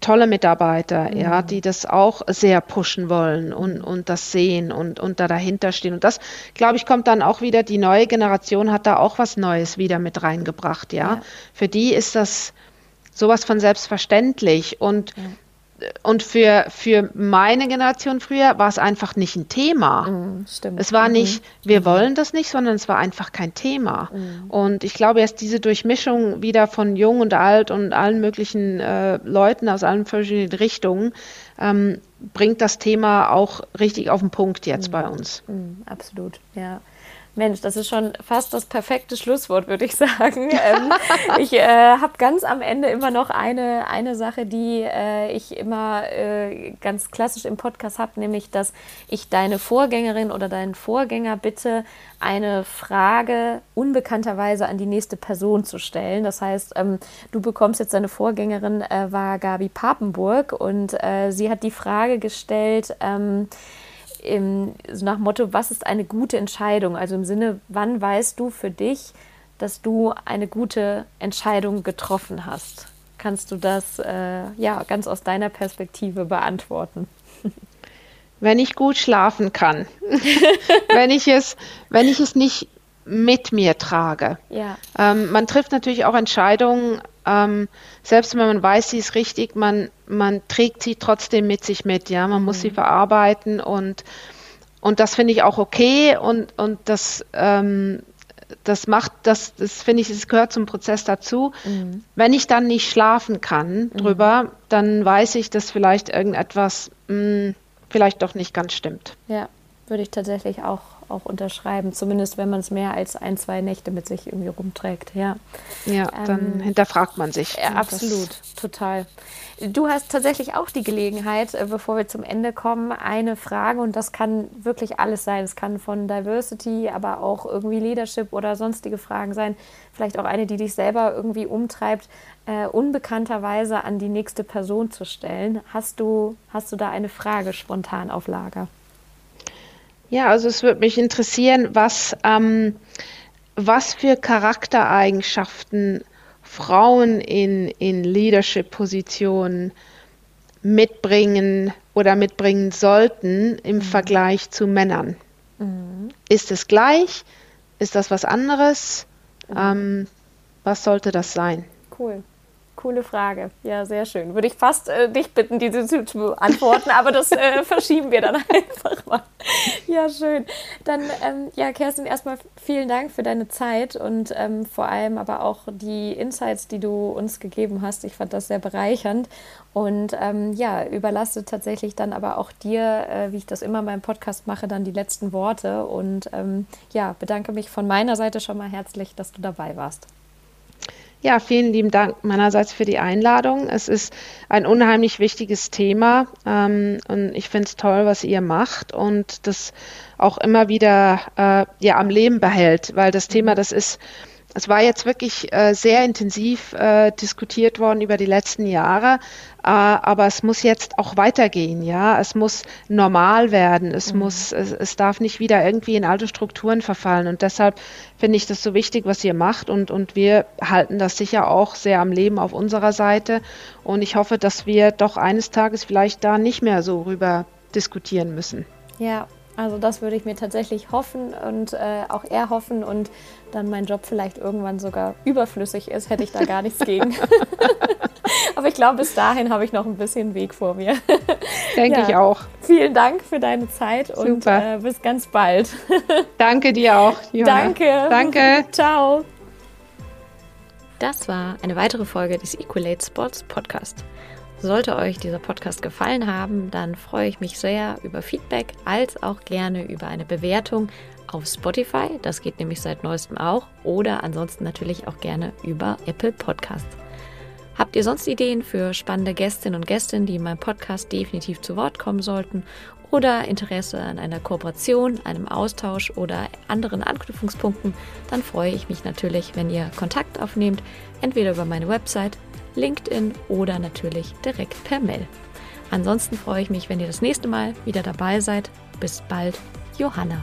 tolle Mitarbeiter, mhm. ja, die das auch sehr pushen wollen und, und das sehen und, und da dahinter stehen. Und das, glaube ich, kommt dann auch wieder, die neue Generation hat da auch was Neues wieder mit reingebracht, ja. ja. Für die ist das sowas von selbstverständlich und ja und für, für meine Generation früher war es einfach nicht ein Thema. Mm, stimmt. Es war nicht, mhm. wir mhm. wollen das nicht, sondern es war einfach kein Thema. Mm. Und ich glaube, erst diese Durchmischung wieder von jung und alt und allen möglichen äh, Leuten aus allen verschiedenen Richtungen ähm, bringt das Thema auch richtig auf den Punkt jetzt mm. bei uns. Mhm, absolut, ja. Mensch, das ist schon fast das perfekte Schlusswort, würde ich sagen. ähm, ich äh, habe ganz am Ende immer noch eine, eine Sache, die äh, ich immer äh, ganz klassisch im Podcast habe, nämlich, dass ich deine Vorgängerin oder deinen Vorgänger bitte, eine Frage unbekannterweise an die nächste Person zu stellen. Das heißt, ähm, du bekommst jetzt deine Vorgängerin, äh, war Gabi Papenburg und äh, sie hat die Frage gestellt, ähm, im, so nach Motto, was ist eine gute Entscheidung? Also im Sinne, wann weißt du für dich, dass du eine gute Entscheidung getroffen hast? Kannst du das äh, ja ganz aus deiner Perspektive beantworten? Wenn ich gut schlafen kann, wenn ich es, wenn ich es nicht mit mir trage. Ja. Ähm, man trifft natürlich auch Entscheidungen, ähm, selbst wenn man weiß, sie ist richtig, man, man trägt sie trotzdem mit sich mit, ja, man mhm. muss sie mhm. verarbeiten und, und das finde ich auch okay und, und das, ähm, das macht, das, das finde ich, es gehört zum Prozess dazu. Mhm. Wenn ich dann nicht schlafen kann drüber, mhm. dann weiß ich, dass vielleicht irgendetwas mh, hm, vielleicht doch nicht ganz stimmt. Ja, würde ich tatsächlich auch auch unterschreiben, zumindest wenn man es mehr als ein, zwei Nächte mit sich irgendwie rumträgt. Ja, ja dann ähm, hinterfragt man sich. Ja, absolut, total. Du hast tatsächlich auch die Gelegenheit, äh, bevor wir zum Ende kommen, eine Frage und das kann wirklich alles sein. Es kann von Diversity, aber auch irgendwie Leadership oder sonstige Fragen sein. Vielleicht auch eine, die dich selber irgendwie umtreibt, äh, unbekannterweise an die nächste Person zu stellen. Hast du, hast du da eine Frage spontan auf Lager? Ja, also es würde mich interessieren, was, ähm, was für Charaktereigenschaften Frauen in, in Leadership-Positionen mitbringen oder mitbringen sollten im mhm. Vergleich zu Männern. Mhm. Ist es gleich? Ist das was anderes? Mhm. Ähm, was sollte das sein? Cool. Coole Frage. Ja, sehr schön. Würde ich fast äh, dich bitten, diese zu, beantworten, aber das äh, verschieben wir dann einfach mal. Ja, schön. Dann, ähm, ja, Kerstin, erstmal vielen Dank für deine Zeit und ähm, vor allem aber auch die Insights, die du uns gegeben hast. Ich fand das sehr bereichernd und ähm, ja, überlasse tatsächlich dann aber auch dir, äh, wie ich das immer in meinem Podcast mache, dann die letzten Worte und ähm, ja, bedanke mich von meiner Seite schon mal herzlich, dass du dabei warst. Ja, vielen lieben Dank meinerseits für die Einladung. Es ist ein unheimlich wichtiges Thema ähm, und ich finde es toll, was ihr macht und das auch immer wieder äh, ja, am Leben behält, weil das Thema, das ist es war jetzt wirklich äh, sehr intensiv äh, diskutiert worden über die letzten Jahre, äh, aber es muss jetzt auch weitergehen, ja. Es muss normal werden. Es mhm. muss, es, es, darf nicht wieder irgendwie in alte Strukturen verfallen. Und deshalb finde ich das so wichtig, was ihr macht. Und, und wir halten das sicher auch sehr am Leben auf unserer Seite. Und ich hoffe, dass wir doch eines Tages vielleicht da nicht mehr so rüber diskutieren müssen. Ja, also das würde ich mir tatsächlich hoffen und äh, auch er hoffen und dann mein Job vielleicht irgendwann sogar überflüssig ist, hätte ich da gar nichts gegen. Aber ich glaube, bis dahin habe ich noch ein bisschen Weg vor mir. Denke ja. ich auch. Vielen Dank für deine Zeit Super. und äh, bis ganz bald. Danke dir auch. Johanna. Danke. Danke. Ciao. Das war eine weitere Folge des Equalate Sports Podcast. Sollte euch dieser Podcast gefallen haben, dann freue ich mich sehr über Feedback als auch gerne über eine Bewertung auf Spotify. Das geht nämlich seit neuestem auch. Oder ansonsten natürlich auch gerne über Apple Podcasts. Habt ihr sonst Ideen für spannende Gästinnen und Gäste, die in meinem Podcast definitiv zu Wort kommen sollten? Oder Interesse an einer Kooperation, einem Austausch oder anderen Anknüpfungspunkten? Dann freue ich mich natürlich, wenn ihr Kontakt aufnehmt, entweder über meine Website LinkedIn oder natürlich direkt per Mail. Ansonsten freue ich mich, wenn ihr das nächste Mal wieder dabei seid. Bis bald, Johanna.